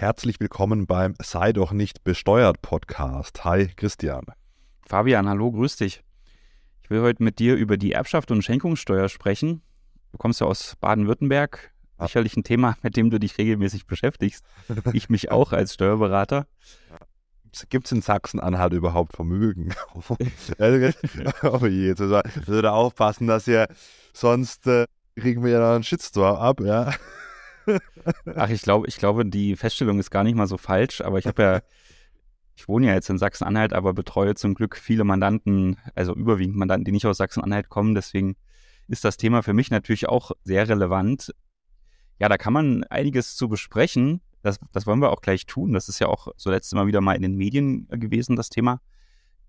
Herzlich willkommen beim Sei doch nicht besteuert Podcast. Hi Christian. Fabian, hallo, grüß dich. Ich will heute mit dir über die Erbschaft und Schenkungssteuer sprechen. Du kommst ja aus Baden-Württemberg. Sicherlich ein Thema, mit dem du dich regelmäßig beschäftigst. Ich mich auch als Steuerberater. Gibt es in Sachsen-Anhalt überhaupt Vermögen? oh je, jetzt müssen wir da aufpassen, dass ihr sonst äh, kriegen wir ja noch einen Shitstorm ab, ja. Ach, ich glaube, ich glaube, die Feststellung ist gar nicht mal so falsch, aber ich habe ja, ich wohne ja jetzt in Sachsen-Anhalt, aber betreue zum Glück viele Mandanten, also überwiegend Mandanten, die nicht aus Sachsen-Anhalt kommen. Deswegen ist das Thema für mich natürlich auch sehr relevant. Ja, da kann man einiges zu besprechen. Das, das wollen wir auch gleich tun. Das ist ja auch zuletzt immer wieder mal in den Medien gewesen, das Thema.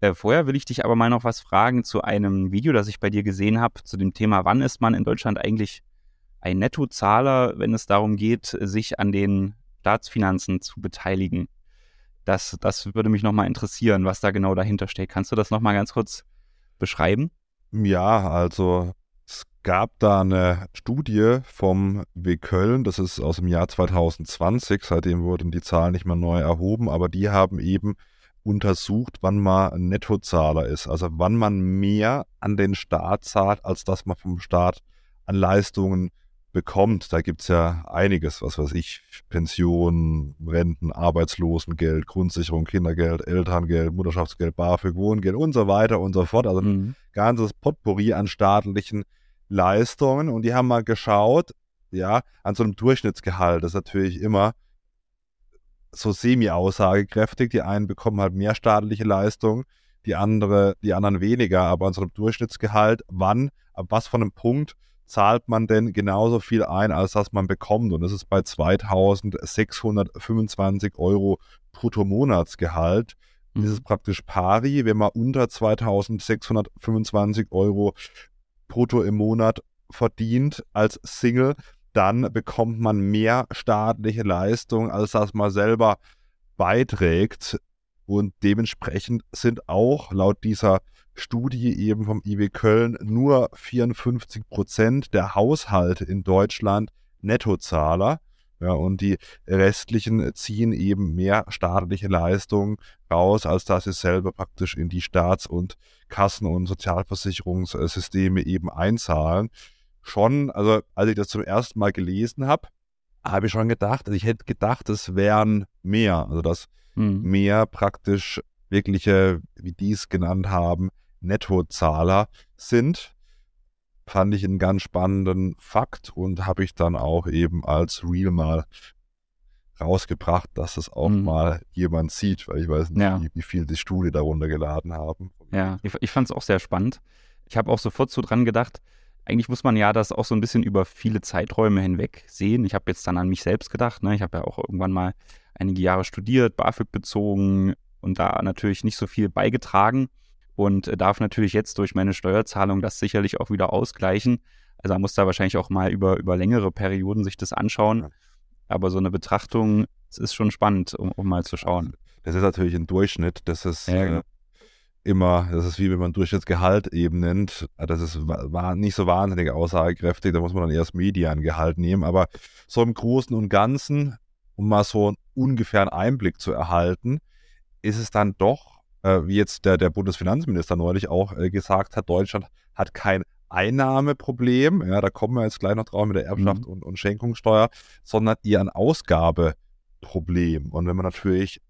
Äh, vorher will ich dich aber mal noch was fragen zu einem Video, das ich bei dir gesehen habe, zu dem Thema, wann ist man in Deutschland eigentlich ein Nettozahler, wenn es darum geht, sich an den Staatsfinanzen zu beteiligen. Das, das würde mich nochmal interessieren, was da genau dahinter steht. Kannst du das nochmal ganz kurz beschreiben? Ja, also es gab da eine Studie vom W Köln, das ist aus dem Jahr 2020, seitdem wurden die Zahlen nicht mehr neu erhoben, aber die haben eben untersucht, wann man Nettozahler ist, also wann man mehr an den Staat zahlt, als dass man vom Staat an Leistungen bekommt, da gibt es ja einiges, was weiß ich, Pension, Renten, Arbeitslosengeld, Grundsicherung, Kindergeld, Elterngeld, Mutterschaftsgeld, BAföG, Wohngeld und so weiter und so fort. Also mhm. ein ganzes Potpourri an staatlichen Leistungen. Und die haben mal geschaut, ja, an so einem Durchschnittsgehalt. Das ist natürlich immer so semi-aussagekräftig. Die einen bekommen halt mehr staatliche Leistungen, die andere, die anderen weniger, aber an so einem Durchschnittsgehalt, wann, ab was von einem Punkt zahlt man denn genauso viel ein, als dass man bekommt. Und das ist bei 2625 Euro Bruttomonatsgehalt. Mhm. Das ist praktisch pari, wenn man unter 2625 Euro brutto im Monat verdient als Single, dann bekommt man mehr staatliche Leistung, als dass man selber beiträgt. Und dementsprechend sind auch laut dieser Studie eben vom IW Köln nur 54 Prozent der Haushalte in Deutschland Nettozahler. Ja, und die restlichen ziehen eben mehr staatliche Leistungen raus, als dass sie selber praktisch in die Staats- und Kassen- und Sozialversicherungssysteme eben einzahlen. Schon, also als ich das zum ersten Mal gelesen habe, habe ich schon gedacht, also ich hätte gedacht, es wären mehr, also dass hm. mehr praktisch wirkliche, wie die es genannt haben, Nettozahler sind. Fand ich einen ganz spannenden Fakt und habe ich dann auch eben als Real mal rausgebracht, dass es auch mhm. mal jemand sieht, weil ich weiß nicht, ja. wie, wie, viel die Studie darunter geladen haben. Ja, ich, ich fand es auch sehr spannend. Ich habe auch sofort so dran gedacht, eigentlich muss man ja das auch so ein bisschen über viele Zeiträume hinweg sehen. Ich habe jetzt dann an mich selbst gedacht. Ne? Ich habe ja auch irgendwann mal einige Jahre studiert, BAföG bezogen und da natürlich nicht so viel beigetragen und äh, darf natürlich jetzt durch meine Steuerzahlung das sicherlich auch wieder ausgleichen. Also man muss da wahrscheinlich auch mal über, über längere Perioden sich das anschauen. Aber so eine Betrachtung, es ist schon spannend, um, um mal zu schauen. Das ist natürlich ein Durchschnitt. Das ist ja, genau. äh, immer, das ist wie wenn man Durchschnittsgehalt eben nennt. Das ist war nicht so wahnsinnig aussagekräftig. Da muss man dann erst Mediangehalt nehmen. Aber so im Großen und Ganzen, um mal so einen ungefähren Einblick zu erhalten, ist es dann doch äh, wie jetzt der, der Bundesfinanzminister neulich auch äh, gesagt hat, Deutschland hat kein Einnahmeproblem, ja, da kommen wir jetzt gleich noch drauf mit der Erbschaft mhm. und, und Schenkungssteuer, sondern eher ein Ausgabeproblem. Und wenn man natürlich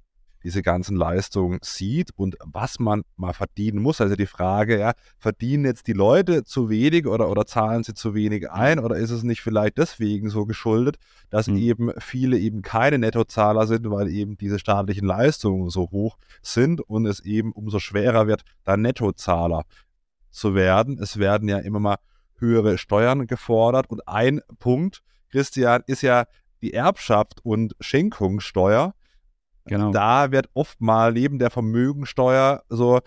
diese ganzen Leistungen sieht und was man mal verdienen muss. Also die Frage, ja, verdienen jetzt die Leute zu wenig oder, oder zahlen sie zu wenig ein oder ist es nicht vielleicht deswegen so geschuldet, dass mhm. eben viele eben keine Nettozahler sind, weil eben diese staatlichen Leistungen so hoch sind und es eben umso schwerer wird, da Nettozahler zu werden. Es werden ja immer mal höhere Steuern gefordert und ein Punkt, Christian, ist ja die Erbschaft und Schenkungssteuer. Genau. Da wird oft mal neben der Vermögensteuer so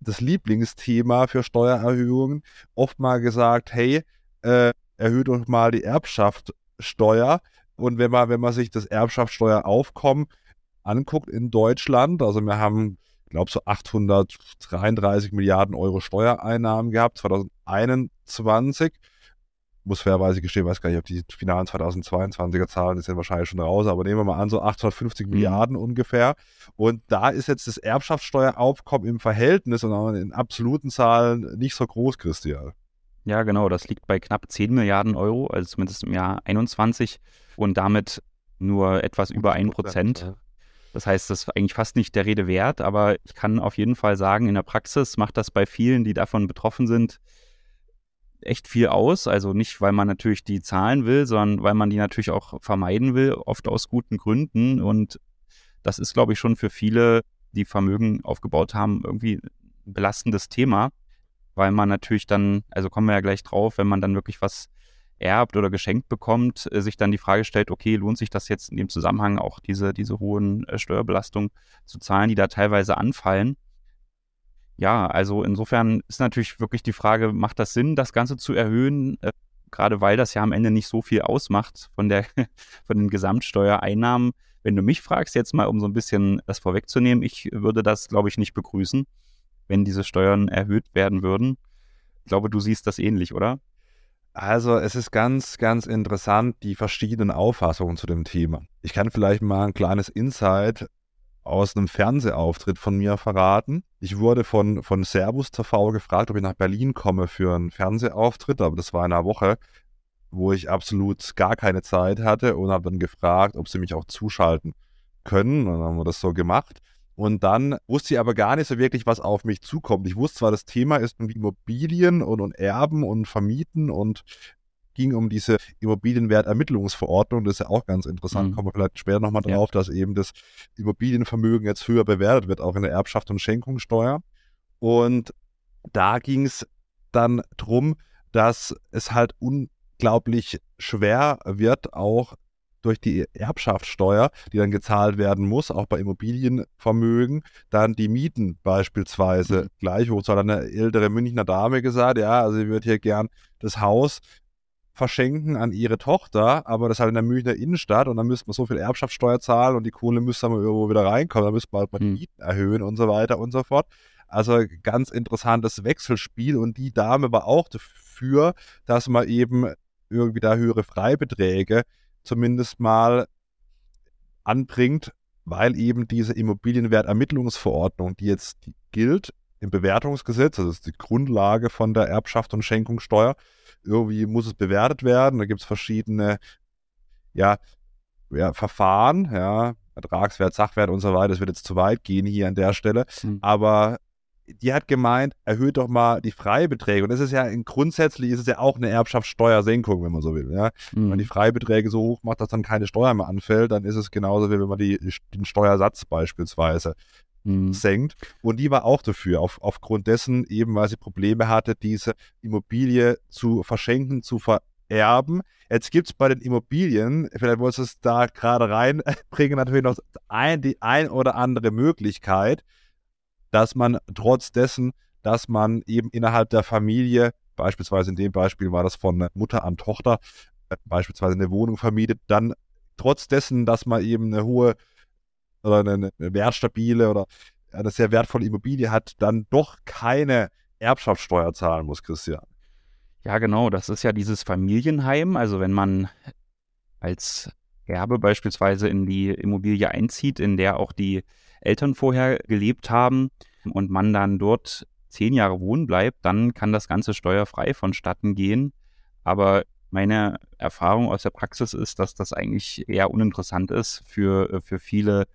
das Lieblingsthema für Steuererhöhungen oft mal gesagt, hey, äh, erhöht doch mal die Erbschaftssteuer. Und wenn man, wenn man sich das Erbschaftssteueraufkommen anguckt in Deutschland, also wir haben, ich glaube, so 833 Milliarden Euro Steuereinnahmen gehabt, 2021. muss fairerweise gestehen, weiß gar nicht, ob die finalen 2022er Zahlen, die sind wahrscheinlich schon raus, aber nehmen wir mal an, so 850 mhm. Milliarden ungefähr. Und da ist jetzt das Erbschaftssteueraufkommen im Verhältnis und auch in absoluten Zahlen nicht so groß, Christian. Ja, genau, das liegt bei knapp 10 Milliarden Euro, also zumindest im Jahr 21 und damit nur etwas über 1 Prozent. Das heißt, das ist eigentlich fast nicht der Rede wert, aber ich kann auf jeden Fall sagen, in der Praxis macht das bei vielen, die davon betroffen sind, echt viel aus. Also nicht, weil man natürlich die Zahlen will, sondern weil man die natürlich auch vermeiden will, oft aus guten Gründen. Und das ist, glaube ich, schon für viele, die Vermögen aufgebaut haben, irgendwie ein belastendes Thema, weil man natürlich dann, also kommen wir ja gleich drauf, wenn man dann wirklich was erbt oder geschenkt bekommt, äh, sich dann die Frage stellt, okay, lohnt sich das jetzt in dem Zusammenhang auch diese, diese hohen äh, Steuerbelastungen zu zahlen, die da teilweise anfallen? Ja, also insofern ist natürlich wirklich die Frage, macht das Sinn, das Ganze zu erhöhen? Äh, gerade weil das ja am Ende nicht so viel ausmacht von der, von den Gesamtsteuereinnahmen. Wenn du mich fragst, jetzt mal, um so ein bisschen das vorwegzunehmen, ich würde das, glaube ich, nicht begrüßen, wenn diese Steuern erhöht werden würden. Ich glaube, du siehst das ähnlich, oder? Also es ist ganz, ganz interessant, die verschiedenen Auffassungen zu dem Thema. Ich kann vielleicht mal ein kleines Insight aus einem Fernsehauftritt von mir verraten. Ich wurde von, von Servus TV gefragt, ob ich nach Berlin komme für einen Fernsehauftritt, aber das war in einer Woche, wo ich absolut gar keine Zeit hatte und habe dann gefragt, ob sie mich auch zuschalten können. Und dann haben wir das so gemacht. Und dann wusste ich aber gar nicht so wirklich, was auf mich zukommt. Ich wusste zwar, das Thema ist irgendwie Immobilien und, und Erben und Vermieten und ging um diese Immobilienwertermittlungsverordnung. Das ist ja auch ganz interessant. Mhm. Kommen wir vielleicht später nochmal drauf, ja. dass eben das Immobilienvermögen jetzt höher bewertet wird, auch in der Erbschaft und Schenkungssteuer. Und da ging es dann drum, dass es halt unglaublich schwer wird, auch durch die Erbschaftssteuer, die dann gezahlt werden muss, auch bei Immobilienvermögen, dann die Mieten beispielsweise mhm. gleich hoch. So hat eine ältere Münchner Dame gesagt, ja, also sie würde hier gern das Haus verschenken an ihre Tochter, aber das halt in der Münchner Innenstadt und dann müsste man so viel Erbschaftssteuer zahlen und die Kohle müsste dann irgendwo wieder reinkommen, dann müsste man halt mal die hm. Mieten erhöhen und so weiter und so fort. Also ganz interessantes Wechselspiel und die Dame war auch dafür, dass man eben irgendwie da höhere Freibeträge zumindest mal anbringt, weil eben diese Immobilienwertermittlungsverordnung, die jetzt gilt im Bewertungsgesetz, das ist die Grundlage von der Erbschaft und Schenkungssteuer, irgendwie muss es bewertet werden. Da gibt es verschiedene ja, ja, Verfahren, ja, Ertragswert, Sachwert und so weiter. Das wird jetzt zu weit gehen hier an der Stelle. Mhm. Aber die hat gemeint, erhöht doch mal die Freibeträge. Und das ist ja grundsätzlich ist es ja auch eine Erbschaftssteuersenkung, wenn man so will. Ja? Mhm. Wenn man die Freibeträge so hoch macht, dass dann keine Steuer mehr anfällt, dann ist es genauso wie wenn man die, den Steuersatz beispielsweise mhm. senkt. Und die war auch dafür, auf, aufgrund dessen, eben weil sie Probleme hatte, diese Immobilie zu verschenken, zu vererben. Jetzt gibt es bei den Immobilien, vielleicht wolltest du es da gerade reinbringen, natürlich noch ein, die ein oder andere Möglichkeit, dass man trotz dessen, dass man eben innerhalb der Familie, beispielsweise in dem Beispiel war das von Mutter an Tochter, äh, beispielsweise eine Wohnung vermietet, dann trotz dessen, dass man eben eine hohe oder eine, wertstabile oder eine sehr wertvolle Immobilie hat, dann doch keine Erbschaftssteuer zahlen muss, Christian. Ja, genau. Das ist ja dieses Familienheim. Also wenn man als Erbe beispielsweise in die Immobilie einzieht, in der auch die Eltern vorher gelebt haben und man dann dort zehn Jahre wohnen bleibt, dann kann das Ganze steuerfrei vonstatten gehen. Aber meine Erfahrung aus der Praxis ist, dass das eigentlich eher uninteressant ist für, äh, für viele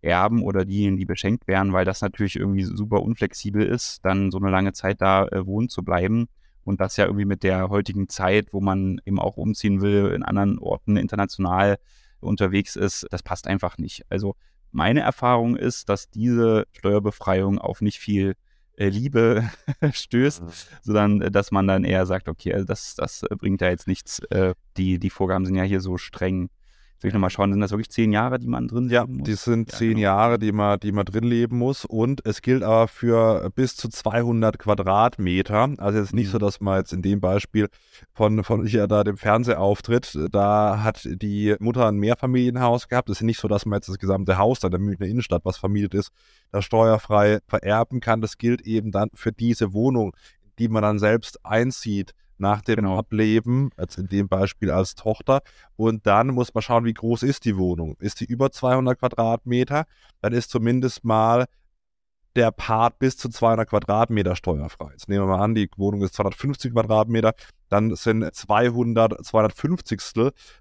Erben oder diejenigen, die beschenkt werden, weil das natürlich irgendwie super unflexibel ist, dann so eine lange Zeit da äh, wohnen zu bleiben. Und das ja irgendwie mit der heutigen Zeit, wo man eben auch umziehen will, in anderen Orten international unterwegs ist, das passt einfach nicht. Also meine Erfahrung ist, dass diese Steuerbefreiung auf nicht viel Liebe stößt, mhm. sondern äh, dass man dann eher sagt, okay, also das, das äh, bringt ja jetzt nichts. die, die Vorgaben sind ja hier so streng. Soll ich nochmal schauen, sind das wirklich zehn Jahre, die man drin Ja, muss? die sind ja, zehn genau. Jahre, die man, die man drin leben muss. Und es gilt aber für bis zu 200 Quadratmeter. Also jetzt nicht mhm. so, dass man jetzt in dem Beispiel von, von hier da dem Fernsehauftritt, da hat die Mutter ein Mehrfamilienhaus gehabt. Es ist nicht so, dass man jetzt das gesamte Haus da in der Münchner Innenstadt, was vermietet ist, da steuerfrei vererben kann. Das gilt eben dann für diese Wohnung, die man dann selbst einzieht nach dem genau. Ableben, als in dem Beispiel als Tochter. Und dann muss man schauen, wie groß ist die Wohnung. Ist die über 200 Quadratmeter, dann ist zumindest mal der Part bis zu 200 Quadratmeter steuerfrei. Jetzt nehmen wir mal an, die Wohnung ist 250 Quadratmeter, dann sind 200, 250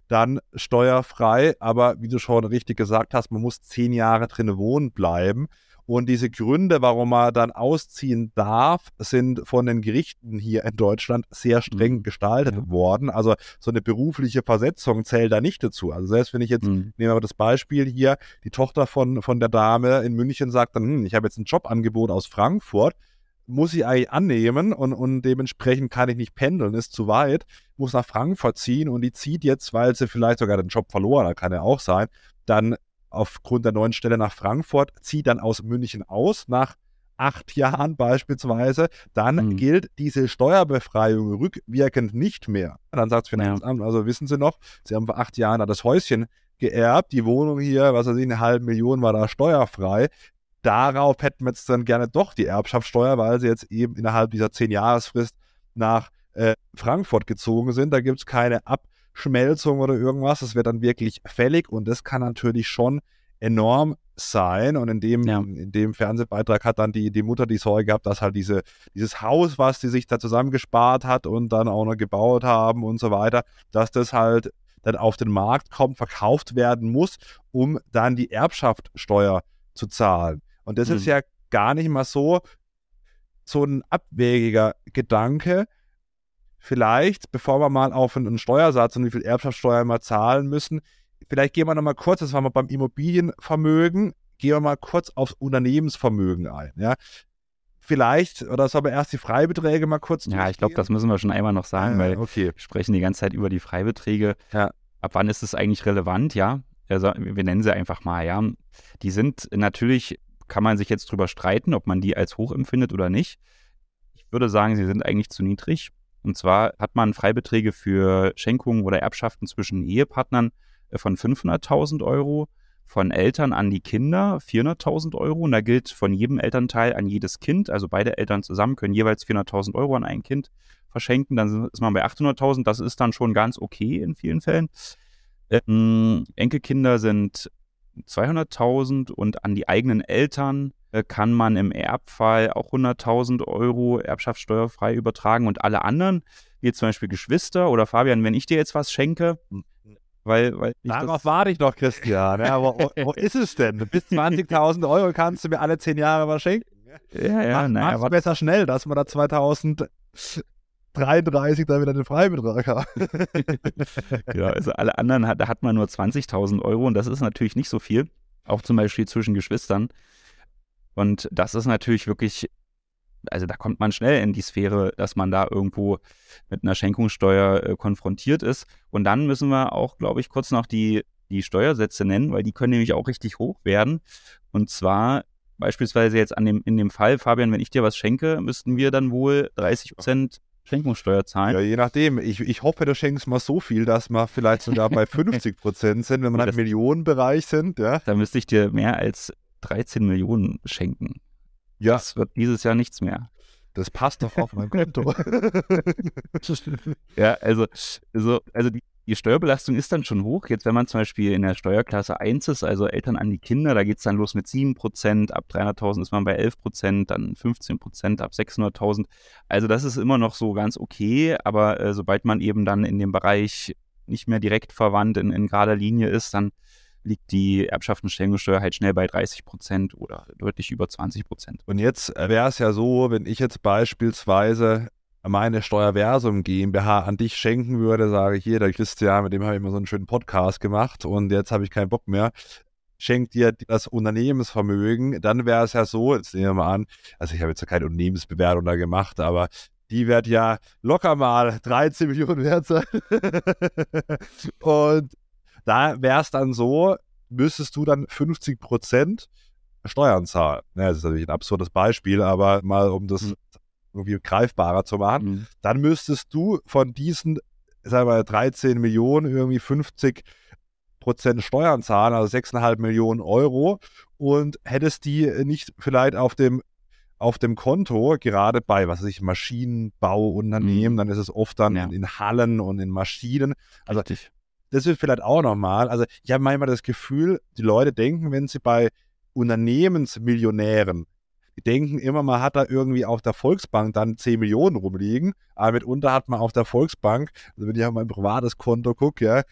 dann steuerfrei. Aber wie du schon richtig gesagt hast, man muss zehn Jahre drin wohnen bleiben. Und diese Gründe, warum man dann ausziehen darf, sind von den Gerichten hier in Deutschland sehr streng mhm. gestaltet ja. worden. Also so eine berufliche Versetzung zählt da nicht dazu. Also selbst wenn ich jetzt, mhm. nehmen wir das Beispiel hier, die Tochter von, von der Dame in München sagt dann, hm, ich habe jetzt ein Jobangebot aus Frankfurt, muss ich eigentlich annehmen und, und dementsprechend kann ich nicht pendeln, ist zu weit, muss nach Frankfurt ziehen und die zieht jetzt, weil sie vielleicht sogar den Job verloren hat, kann ja auch sein, dann aufgrund der neuen Stelle nach Frankfurt, zieht dann aus München aus nach acht Jahren beispielsweise, dann mhm. gilt diese Steuerbefreiung rückwirkend nicht mehr. Dann sagt das Finanzamt, ja. also wissen Sie noch, Sie haben vor acht Jahren das Häuschen geerbt, die Wohnung hier, was weiß ich, eine halbe Million war da steuerfrei. Darauf hätten wir jetzt dann gerne doch die Erbschaftssteuer, weil sie jetzt eben innerhalb dieser zehn Jahresfrist nach äh, Frankfurt gezogen sind. Da gibt es keine Ab Schmelzung oder irgendwas. Das wird dann wirklich fällig und das kann natürlich schon enorm sein. Und in dem, ja. in dem Fernsehbeitrag hat dann die, die Mutter die Sorge gehabt, dass halt diese, dieses Haus, was die sich da zusammengespart hat und dann auch noch gebaut haben und so weiter, dass das halt dann auf den Markt kommt, verkauft werden muss, um dann die Erbschaftssteuer zu zahlen. Und das mhm. ist ja gar nicht mal so, so ein abwägiger Gedanke, vielleicht, bevor wir mal auf einen Steuersatz und wie viel Erbschaftssteuer wir zahlen müssen, vielleicht gehen wir nochmal kurz, das waren wir beim Immobilienvermögen, gehen wir mal kurz aufs Unternehmensvermögen ein. Ja. Vielleicht, oder sollen wir erst die Freibeträge mal kurz Ja, ich glaube, das müssen wir schon einmal noch sagen, ja, weil okay. wir sprechen die ganze Zeit über die Freibeträge. Ja. Ab wann ist es eigentlich relevant, ja? Also, wir nennen sie einfach mal, ja. Die sind natürlich, kann man sich jetzt drüber streiten, ob man die als hoch empfindet oder nicht. Ich würde sagen, sie sind eigentlich zu niedrig. Und zwar hat man Freibeträge für Schenkungen oder Erbschaften zwischen Ehepartnern äh, von 500.000 Euro, von Eltern an die Kinder 400.000 Euro. Und da gilt von jedem Elternteil an jedes Kind, also beide Eltern zusammen können jeweils 400.000 Euro an ein Kind verschenken. Dann ist man bei 800.000. Das ist dann schon ganz okay in vielen Fällen. Ähm, Enkelkinder sind 200.000 und an die eigenen Eltern äh, kann man im Erbfall auch 100.000 Euro Erbschaftssteuerfrei übertragen und alle anderen, wie zum Beispiel Geschwister oder Fabian, wenn ich dir jetzt was schenke, weil, weil Darauf warte ich noch, Christian. Ja, wo, wo, ist es denn? Bis 20.000 Euro kannst du mir alle zehn Jahre was schenken. Ja, ja, Mach, naja, besser schnell, dass wir da 2033 dann wieder den Freibetrag haben. genau, also alle anderen, da hat man nur 20.000 Euro und das ist natürlich nicht so viel. Auch zum Beispiel zwischen Geschwistern. Und das ist natürlich wirklich, also da kommt man schnell in die Sphäre, dass man da irgendwo mit einer Schenkungssteuer äh, konfrontiert ist. Und dann müssen wir auch, glaube ich, kurz noch die, die Steuersätze nennen, weil die können nämlich auch richtig hoch werden. Und zwar beispielsweise jetzt an dem, in dem Fall, Fabian, wenn ich dir was schenke, müssten wir dann wohl 30 Prozent Schenkungssteuer zahlen. Ja, je nachdem. Ich, ich hoffe, du schenkst mal so viel, dass wir vielleicht sogar bei 50 Prozent sind, wenn wir im Millionenbereich sind. Ja. Da müsste ich dir mehr als 13 Millionen schenken. Ja. Das wird dieses Jahr nichts mehr. Das passt doch auf mein Konto. ja, also, also, also die, die, Steuerbelastung ist dann schon hoch. Jetzt, wenn man zum Beispiel in der Steuerklasse 1 ist, also Eltern an die Kinder, da geht es dann los mit 7%, ab 300.000 ist man bei 11%, dann 15%, ab 600.000. Also das ist immer noch so ganz okay, aber äh, sobald man eben dann in dem Bereich nicht mehr direkt verwandt in, in gerader Linie ist, dann liegt die Erbschaftenstellungssteuer halt schnell bei 30 Prozent oder deutlich über 20 Prozent. Und jetzt wäre es ja so, wenn ich jetzt beispielsweise meine Steuerversum GmbH an dich schenken würde, sage ich hier, der Christian, mit dem habe ich immer so einen schönen Podcast gemacht und jetzt habe ich keinen Bock mehr, schenkt dir das Unternehmensvermögen, dann wäre es ja so, jetzt nehmen wir mal an, also ich habe jetzt keine Unternehmensbewertung da gemacht, aber die wird ja locker mal 13 Millionen wert sein. und da wäre es dann so, müsstest du dann 50 Prozent Steuern zahlen. Ja, das ist natürlich ein absurdes Beispiel, aber mal um das mhm. Irgendwie greifbarer zu machen, mhm. dann müsstest du von diesen, sagen wir 13 Millionen irgendwie 50 Prozent Steuern zahlen, also 6,5 Millionen Euro und hättest die nicht vielleicht auf dem auf dem Konto, gerade bei, was weiß ich, Maschinenbauunternehmen, mhm. dann ist es oft dann ja. in, in, Hallen und in Maschinen. Also Richtig. das ist vielleicht auch nochmal. Also ich habe manchmal das Gefühl, die Leute denken, wenn sie bei Unternehmensmillionären, denken immer, man hat da irgendwie auf der Volksbank dann 10 Millionen rumliegen, aber mitunter hat man auf der Volksbank, also wenn ich auf mein privates Konto gucke, ja,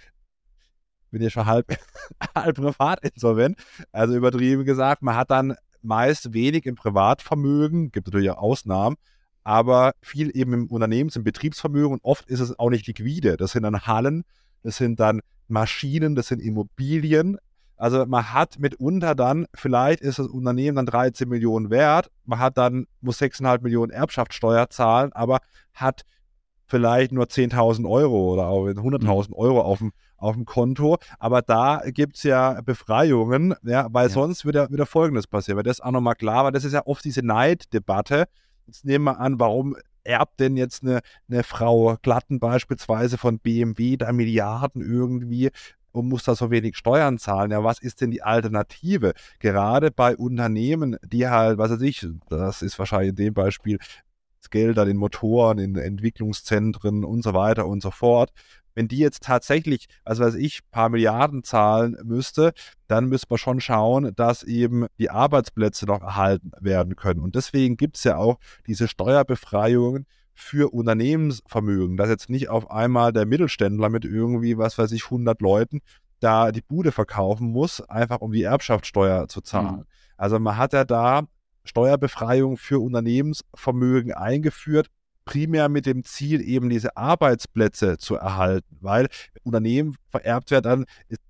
bin ich schon halb, halb privat insolvent, also übertrieben gesagt, man hat dann meist wenig im Privatvermögen, gibt natürlich auch Ausnahmen, aber viel eben im Unternehmens-, im Betriebsvermögen und oft ist es auch nicht liquide. Das sind dann Hallen, das sind dann Maschinen, das sind Immobilien. Also man hat mitunter dann, vielleicht ist das Unternehmen dann 13 Millionen wert, man hat dann, muss 6,5 Millionen Erbschaftssteuer zahlen, aber hat vielleicht nur 10.000 Euro oder auch 100.000 mhm. Euro auf dem, auf dem Konto. Aber da gibt es ja Befreiungen, ja, weil ja. sonst würde wieder Folgendes passieren. Weil das auch nochmal klar war, das ist ja oft diese Neiddebatte. Jetzt nehmen wir an, warum erbt denn jetzt eine, eine Frau Glatten beispielsweise von BMW da Milliarden irgendwie und muss da so wenig Steuern zahlen. Ja, was ist denn die Alternative? Gerade bei Unternehmen, die halt, was weiß ich, das ist wahrscheinlich in dem Beispiel Geld an den Motoren, in Entwicklungszentren und so weiter und so fort. Wenn die jetzt tatsächlich, also weiß ich, paar Milliarden zahlen müsste, dann müsste man schon schauen, dass eben die Arbeitsplätze noch erhalten werden können. Und deswegen gibt es ja auch diese Steuerbefreiungen für Unternehmensvermögen, dass jetzt nicht auf einmal der Mittelständler mit irgendwie, was weiß ich, 100 Leuten da die Bude verkaufen muss, einfach um die Erbschaftssteuer zu zahlen. Mhm. Also man hat ja da Steuerbefreiung für Unternehmensvermögen eingeführt, primär mit dem Ziel, eben diese Arbeitsplätze zu erhalten, weil Unternehmen vererbt wird dann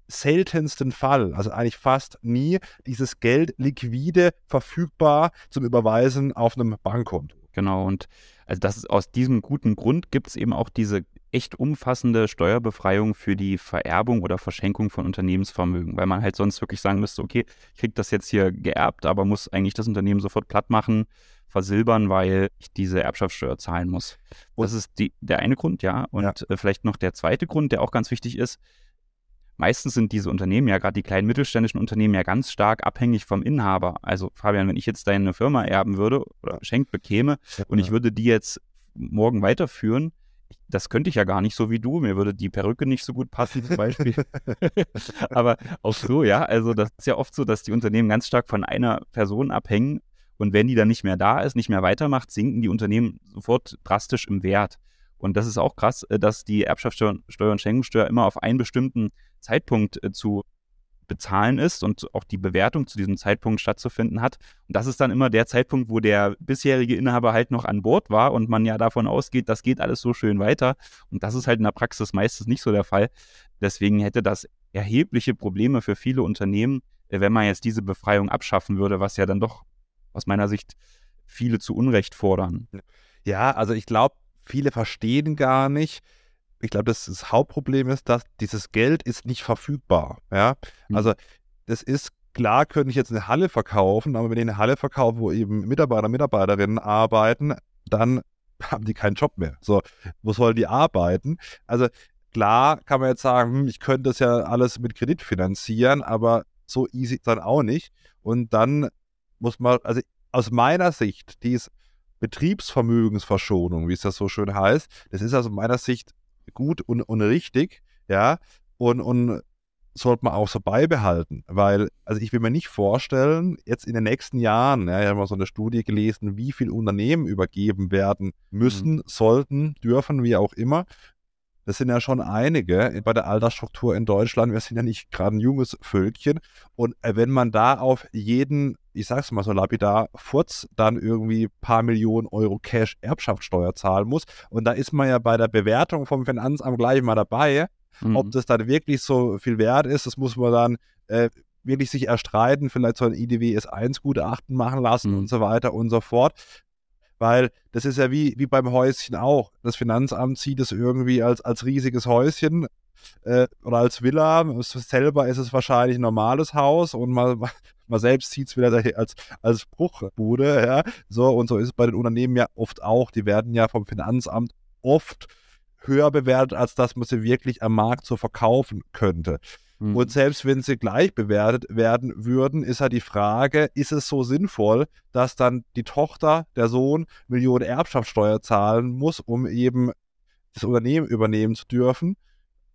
seltensten Fall, also eigentlich fast nie, dieses Geld liquide verfügbar zum Überweisen auf einem Bankkonto. Genau, und also das ist aus diesem guten Grund gibt es eben auch diese echt umfassende Steuerbefreiung für die Vererbung oder Verschenkung von Unternehmensvermögen, weil man halt sonst wirklich sagen müsste, okay, ich kriege das jetzt hier geerbt, aber muss eigentlich das Unternehmen sofort platt machen, versilbern, weil ich diese Erbschaftssteuer zahlen muss. Das ist die, der eine Grund, ja. Und ja. Äh, vielleicht noch der zweite Grund, der auch ganz wichtig ist. Meistens sind diese Unternehmen ja, gerade die kleinen mittelständischen Unternehmen, ja ganz stark abhängig vom Inhaber. Also Fabian, wenn ich jetzt deine Firma erben würde oder geschenkt bekäme ja. und ich würde die jetzt morgen weiterführen, das könnte ich ja gar nicht so wie du. Mir würde die Perücke nicht so gut passen zum Beispiel. Aber auch so, ja. Also das ist ja oft so, dass die Unternehmen ganz stark von einer Person abhängen. Und wenn die dann nicht mehr da ist, nicht mehr weitermacht, sinken die Unternehmen sofort drastisch im Wert. Und das ist auch krass, äh, dass die Erbschaftssteuer und Schenkungssteuer immer auf einen bestimmten Zeitpunkt äh, zu bezahlen ist und auch die Bewertung zu diesem Zeitpunkt stattzufinden hat. Und das ist dann immer der Zeitpunkt, wo der bisherige Inhaber halt noch an Bord war und man ja davon ausgeht, das geht alles so schön weiter. Und das ist halt in der Praxis meistens nicht so der Fall. Deswegen hätte das erhebliche Probleme für viele Unternehmen, äh, wenn man jetzt diese Befreiung abschaffen würde, was ja dann doch aus meiner Sicht viele zu Unrecht fordern. Ja, also ich glaube, viele verstehen gar nicht, ich glaube, das, das, Hauptproblem ist, dass dieses Geld ist nicht verfügbar. Ja, mhm. also das ist klar, könnte ich jetzt eine Halle verkaufen, aber wenn ich eine Halle verkaufe, wo eben Mitarbeiter, Mitarbeiterinnen arbeiten, dann haben die keinen Job mehr. So, wo sollen die arbeiten? Also klar kann man jetzt sagen, hm, ich könnte das ja alles mit Kredit finanzieren, aber so easy dann auch nicht. Und dann muss man, also aus meiner Sicht, die Betriebsvermögensverschonung, wie es das so schön heißt, das ist aus meiner Sicht gut und, und richtig, ja, und, und sollte man auch so beibehalten, weil, also ich will mir nicht vorstellen, jetzt in den nächsten Jahren, ja, ich habe mal so eine Studie gelesen, wie viele Unternehmen übergeben werden müssen, mhm. sollten, dürfen, wie auch immer. Das sind ja schon einige bei der Altersstruktur in Deutschland. Wir sind ja nicht gerade ein junges Völkchen. Und äh, wenn man da auf jeden, ich sag's mal so lapidar, Furz dann irgendwie paar Millionen Euro Cash Erbschaftssteuer zahlen muss, und da ist man ja bei der Bewertung vom Finanzamt gleich mal dabei, mhm. ob das dann wirklich so viel wert ist, das muss man dann äh, wirklich sich erstreiten, vielleicht so ein IDW S1-Gutachten machen lassen mhm. und so weiter und so fort. Weil das ist ja wie, wie beim Häuschen auch. Das Finanzamt sieht es irgendwie als, als riesiges Häuschen äh, oder als Villa. Selber ist es wahrscheinlich ein normales Haus und man, man selbst sieht es wieder als, als Bruchbude. Ja? So, und so ist es bei den Unternehmen ja oft auch. Die werden ja vom Finanzamt oft höher bewertet, als dass man sie wirklich am Markt so verkaufen könnte. Mhm. Und selbst wenn sie gleich bewertet werden würden, ist halt die Frage, ist es so sinnvoll, dass dann die Tochter, der Sohn, Millionen Erbschaftssteuer zahlen muss, um eben das Unternehmen übernehmen zu dürfen?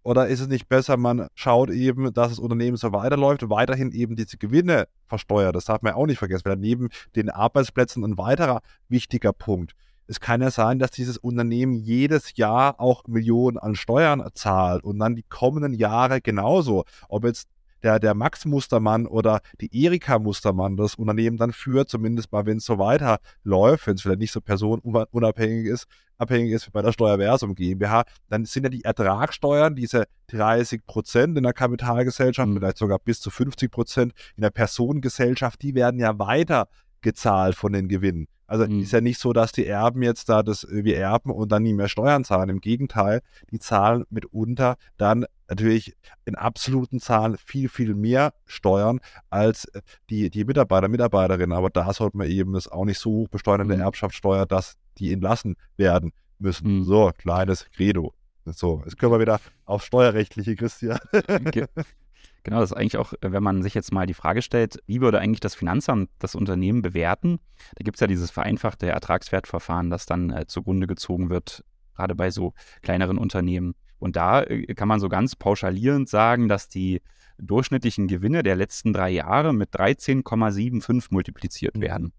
Oder ist es nicht besser, man schaut eben, dass das Unternehmen so weiterläuft, weiterhin eben diese Gewinne versteuert? Das darf man auch nicht vergessen, weil neben den Arbeitsplätzen ein weiterer wichtiger Punkt. Es kann ja sein, dass dieses Unternehmen jedes Jahr auch Millionen an Steuern zahlt und dann die kommenden Jahre genauso. Ob jetzt der, der Max Mustermann oder die Erika Mustermann das Unternehmen dann führt, zumindest mal, wenn es so weiterläuft, wenn es vielleicht nicht so personenunabhängig ist, abhängig ist wie bei der Steuerversum GmbH, dann sind ja die Ertragssteuern, diese 30 Prozent in der Kapitalgesellschaft, mhm. vielleicht sogar bis zu 50 Prozent in der Personengesellschaft, die werden ja weiter gezahlt von den Gewinnen. Also mhm. ist ja nicht so, dass die Erben jetzt da das irgendwie erben und dann nie mehr Steuern zahlen. Im Gegenteil, die zahlen mitunter dann natürlich in absoluten Zahlen viel, viel mehr Steuern als äh, die, die Mitarbeiter, Mitarbeiterinnen. Aber da sollte man eben das auch nicht so hoch besteuern in der mhm. Erbschaftssteuer, dass die entlassen werden müssen. Mhm. So, kleines Credo. So, jetzt können wir wieder auf steuerrechtliche, Christian. Genau, das ist eigentlich auch, wenn man sich jetzt mal die Frage stellt, wie würde eigentlich das Finanzamt das Unternehmen bewerten? Da gibt es ja dieses vereinfachte Ertragswertverfahren, das dann äh, zugrunde gezogen wird, gerade bei so kleineren Unternehmen. Und da äh, kann man so ganz pauschalierend sagen, dass die durchschnittlichen Gewinne der letzten drei Jahre mit 13,75 multipliziert mhm. werden.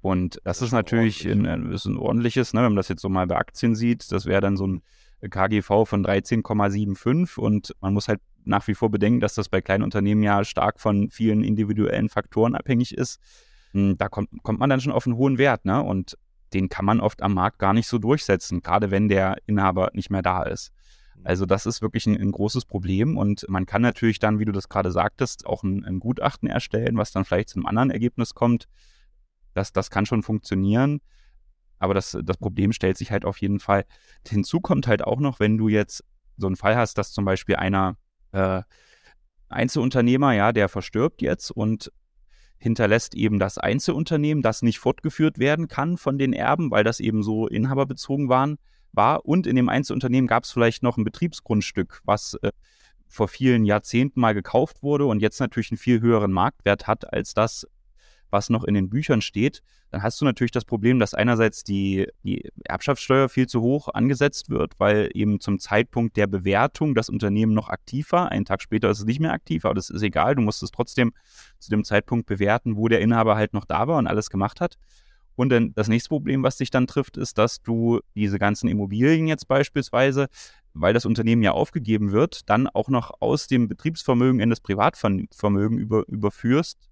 Und das, das ist natürlich ein, ist ein ordentliches, ne, wenn man das jetzt so mal bei Aktien sieht, das wäre dann so ein KGV von 13,75 und man muss halt nach wie vor bedenken, dass das bei kleinen Unternehmen ja stark von vielen individuellen Faktoren abhängig ist. Hm, da kommt, kommt man dann schon auf einen hohen Wert, ne? Und den kann man oft am Markt gar nicht so durchsetzen, gerade wenn der Inhaber nicht mehr da ist. Also das ist wirklich ein, ein, großes Problem und man kann natürlich dann, wie du das gerade sagtest, auch ein, ein, Gutachten erstellen, was dann vielleicht zu einem anderen Ergebnis kommt. Das, das kann schon funktionieren, aber das, das Problem stellt sich halt auf jeden Fall. Hinzu kommt halt auch noch, wenn du jetzt so einen Fall hast, dass zum Beispiel einer äh, Einzelunternehmer, ja, der verstirbt jetzt und hinterlässt eben das Einzelunternehmen, das nicht fortgeführt werden kann von den Erben, weil das eben so inhaberbezogen waren, war. Und in dem Einzelunternehmen gab es vielleicht noch ein Betriebsgrundstück, was äh, vor vielen Jahrzehnten mal gekauft wurde und jetzt natürlich einen viel höheren Marktwert hat als das, was noch in den Büchern steht, dann hast du natürlich das Problem, dass einerseits die, die Erbschaftssteuer viel zu hoch angesetzt wird, weil eben zum Zeitpunkt der Bewertung das Unternehmen noch aktiv war. Einen Tag später ist es nicht mehr aktiv, aber das ist egal. Du musst es trotzdem zu dem Zeitpunkt bewerten, wo der Inhaber halt noch da war und alles gemacht hat. Und dann das nächste Problem, was dich dann trifft, ist, dass du diese ganzen Immobilien jetzt beispielsweise, weil das Unternehmen ja aufgegeben wird, dann auch noch aus dem Betriebsvermögen in das Privatvermögen über, überführst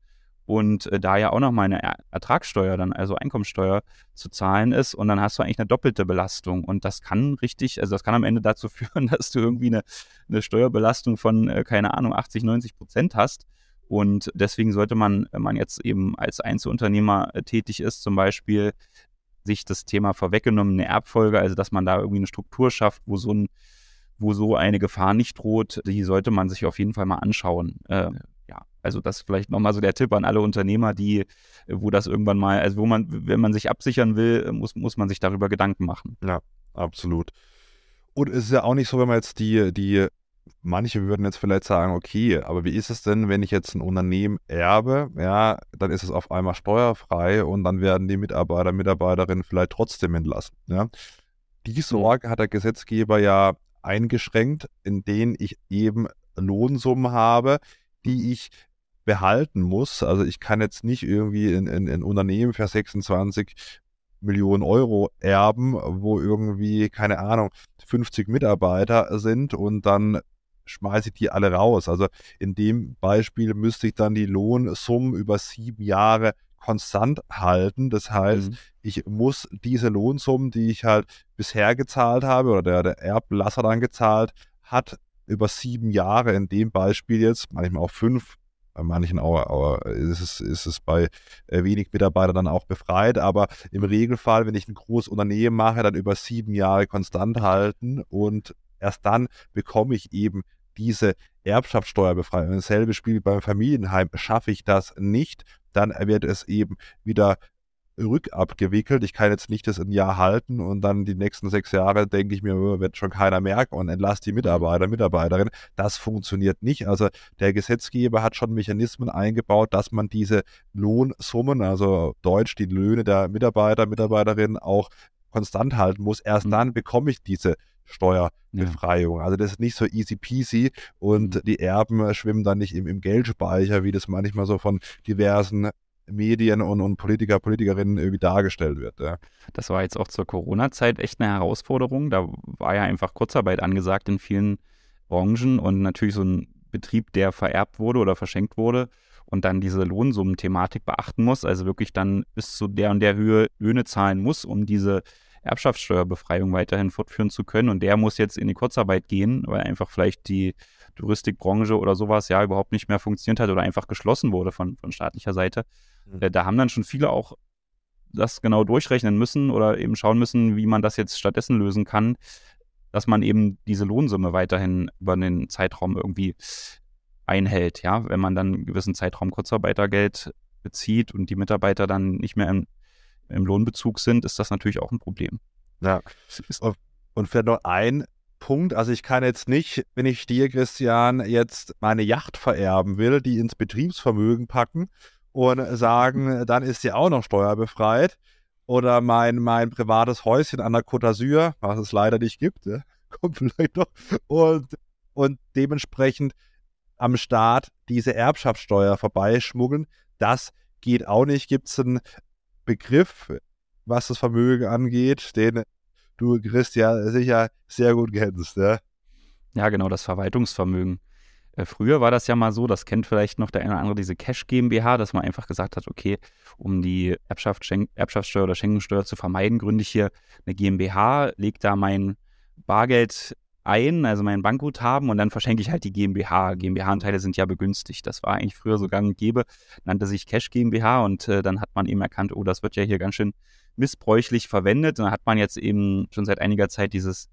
und äh, da ja auch nochmal eine Ertragssteuer, dann also Einkommensteuer zu zahlen ist und dann hast du eigentlich eine doppelte Belastung und das kann richtig, also das kann am Ende dazu führen, dass du irgendwie eine, eine Steuerbelastung von, äh, keine Ahnung, 80, 90 Prozent hast und deswegen sollte man, wenn man jetzt eben als Einzelunternehmer äh, tätig ist, zum Beispiel sich das Thema vorweggenommene Erbfolge, also dass man da irgendwie eine Struktur schafft, wo so ein wo so eine Gefahr nicht droht, die sollte man sich auf jeden Fall mal anschauen. Äh, also das vielleicht nochmal so der Tipp an alle Unternehmer, die, wo das irgendwann mal, also wo man, wenn man sich absichern will, muss, muss man sich darüber Gedanken machen. Ja, absolut. Und es ist ja auch nicht so, wenn man jetzt die, die, manche würden jetzt vielleicht sagen, okay, aber wie ist es denn, wenn ich jetzt ein Unternehmen erbe, ja, dann ist es auf einmal steuerfrei und dann werden die Mitarbeiter, Mitarbeiterinnen vielleicht trotzdem entlassen. Ja. Die mhm. Sorge hat der Gesetzgeber ja eingeschränkt, in denen ich eben Lohnsummen habe, die ich behalten muss. Also ich kann jetzt nicht irgendwie ein, ein, ein Unternehmen für 26 Millionen Euro erben, wo irgendwie, keine Ahnung, 50 Mitarbeiter sind und dann schmeiße ich die alle raus. Also in dem Beispiel müsste ich dann die Lohnsummen über sieben Jahre konstant halten. Das heißt, mhm. ich muss diese Lohnsummen, die ich halt bisher gezahlt habe oder der, der Erblasser dann gezahlt hat, über sieben Jahre in dem Beispiel jetzt, manchmal auch fünf, bei manchen auch, ist es, ist es bei äh, wenig Mitarbeitern dann auch befreit. Aber im Regelfall, wenn ich ein großes Unternehmen mache, dann über sieben Jahre konstant halten und erst dann bekomme ich eben diese Erbschaftssteuerbefreiung. Dasselbe Spiel beim Familienheim schaffe ich das nicht, dann wird es eben wieder rückabgewickelt. Ich kann jetzt nicht das ein Jahr halten und dann die nächsten sechs Jahre denke ich mir, oh, wird schon keiner merken und entlasse die Mitarbeiter, Mitarbeiterinnen. Das funktioniert nicht. Also der Gesetzgeber hat schon Mechanismen eingebaut, dass man diese Lohnsummen, also Deutsch die Löhne der Mitarbeiter, Mitarbeiterinnen auch konstant halten muss. Erst mhm. dann bekomme ich diese Steuerbefreiung. Ja. Also das ist nicht so easy peasy und mhm. die Erben schwimmen dann nicht im, im Geldspeicher, wie das manchmal so von diversen Medien und, und Politiker, Politikerinnen irgendwie dargestellt wird. Ja. Das war jetzt auch zur Corona-Zeit echt eine Herausforderung. Da war ja einfach Kurzarbeit angesagt in vielen Branchen und natürlich so ein Betrieb, der vererbt wurde oder verschenkt wurde und dann diese Lohnsummen-Thematik beachten muss, also wirklich dann bis zu der und der Höhe Löhne zahlen muss, um diese Erbschaftssteuerbefreiung weiterhin fortführen zu können. Und der muss jetzt in die Kurzarbeit gehen, weil einfach vielleicht die Touristikbranche oder sowas ja überhaupt nicht mehr funktioniert hat oder einfach geschlossen wurde von, von staatlicher Seite. Mhm. Da haben dann schon viele auch das genau durchrechnen müssen oder eben schauen müssen, wie man das jetzt stattdessen lösen kann, dass man eben diese Lohnsumme weiterhin über den Zeitraum irgendwie einhält. Ja, wenn man dann einen gewissen Zeitraum Kurzarbeitergeld bezieht und die Mitarbeiter dann nicht mehr im, im Lohnbezug sind, ist das natürlich auch ein Problem. Ja. Und vielleicht noch ein Punkt. Also ich kann jetzt nicht, wenn ich dir, Christian, jetzt meine Yacht vererben will, die ins Betriebsvermögen packen und sagen, dann ist sie auch noch steuerbefreit. Oder mein, mein privates Häuschen an der Côte d'Azur, was es leider nicht gibt, ne? kommt vielleicht noch. Und, und dementsprechend am Staat diese Erbschaftssteuer vorbeischmuggeln. Das geht auch nicht. Gibt es einen Begriff, was das Vermögen angeht, den du, Christian, sicher sehr gut kennst. Ne? Ja, genau, das Verwaltungsvermögen. Äh, früher war das ja mal so, das kennt vielleicht noch der eine oder andere, diese Cash GmbH, dass man einfach gesagt hat, okay, um die Erbschaft, Erbschaftssteuer oder Schenkungssteuer zu vermeiden, gründe ich hier eine GmbH, lege da mein Bargeld ein, also mein Bankguthaben und dann verschenke ich halt die GmbH. GmbH-Anteile sind ja begünstigt. Das war eigentlich früher so gang und gäbe, nannte sich Cash GmbH und äh, dann hat man eben erkannt, oh, das wird ja hier ganz schön missbräuchlich verwendet. Und dann hat man jetzt eben schon seit einiger Zeit dieses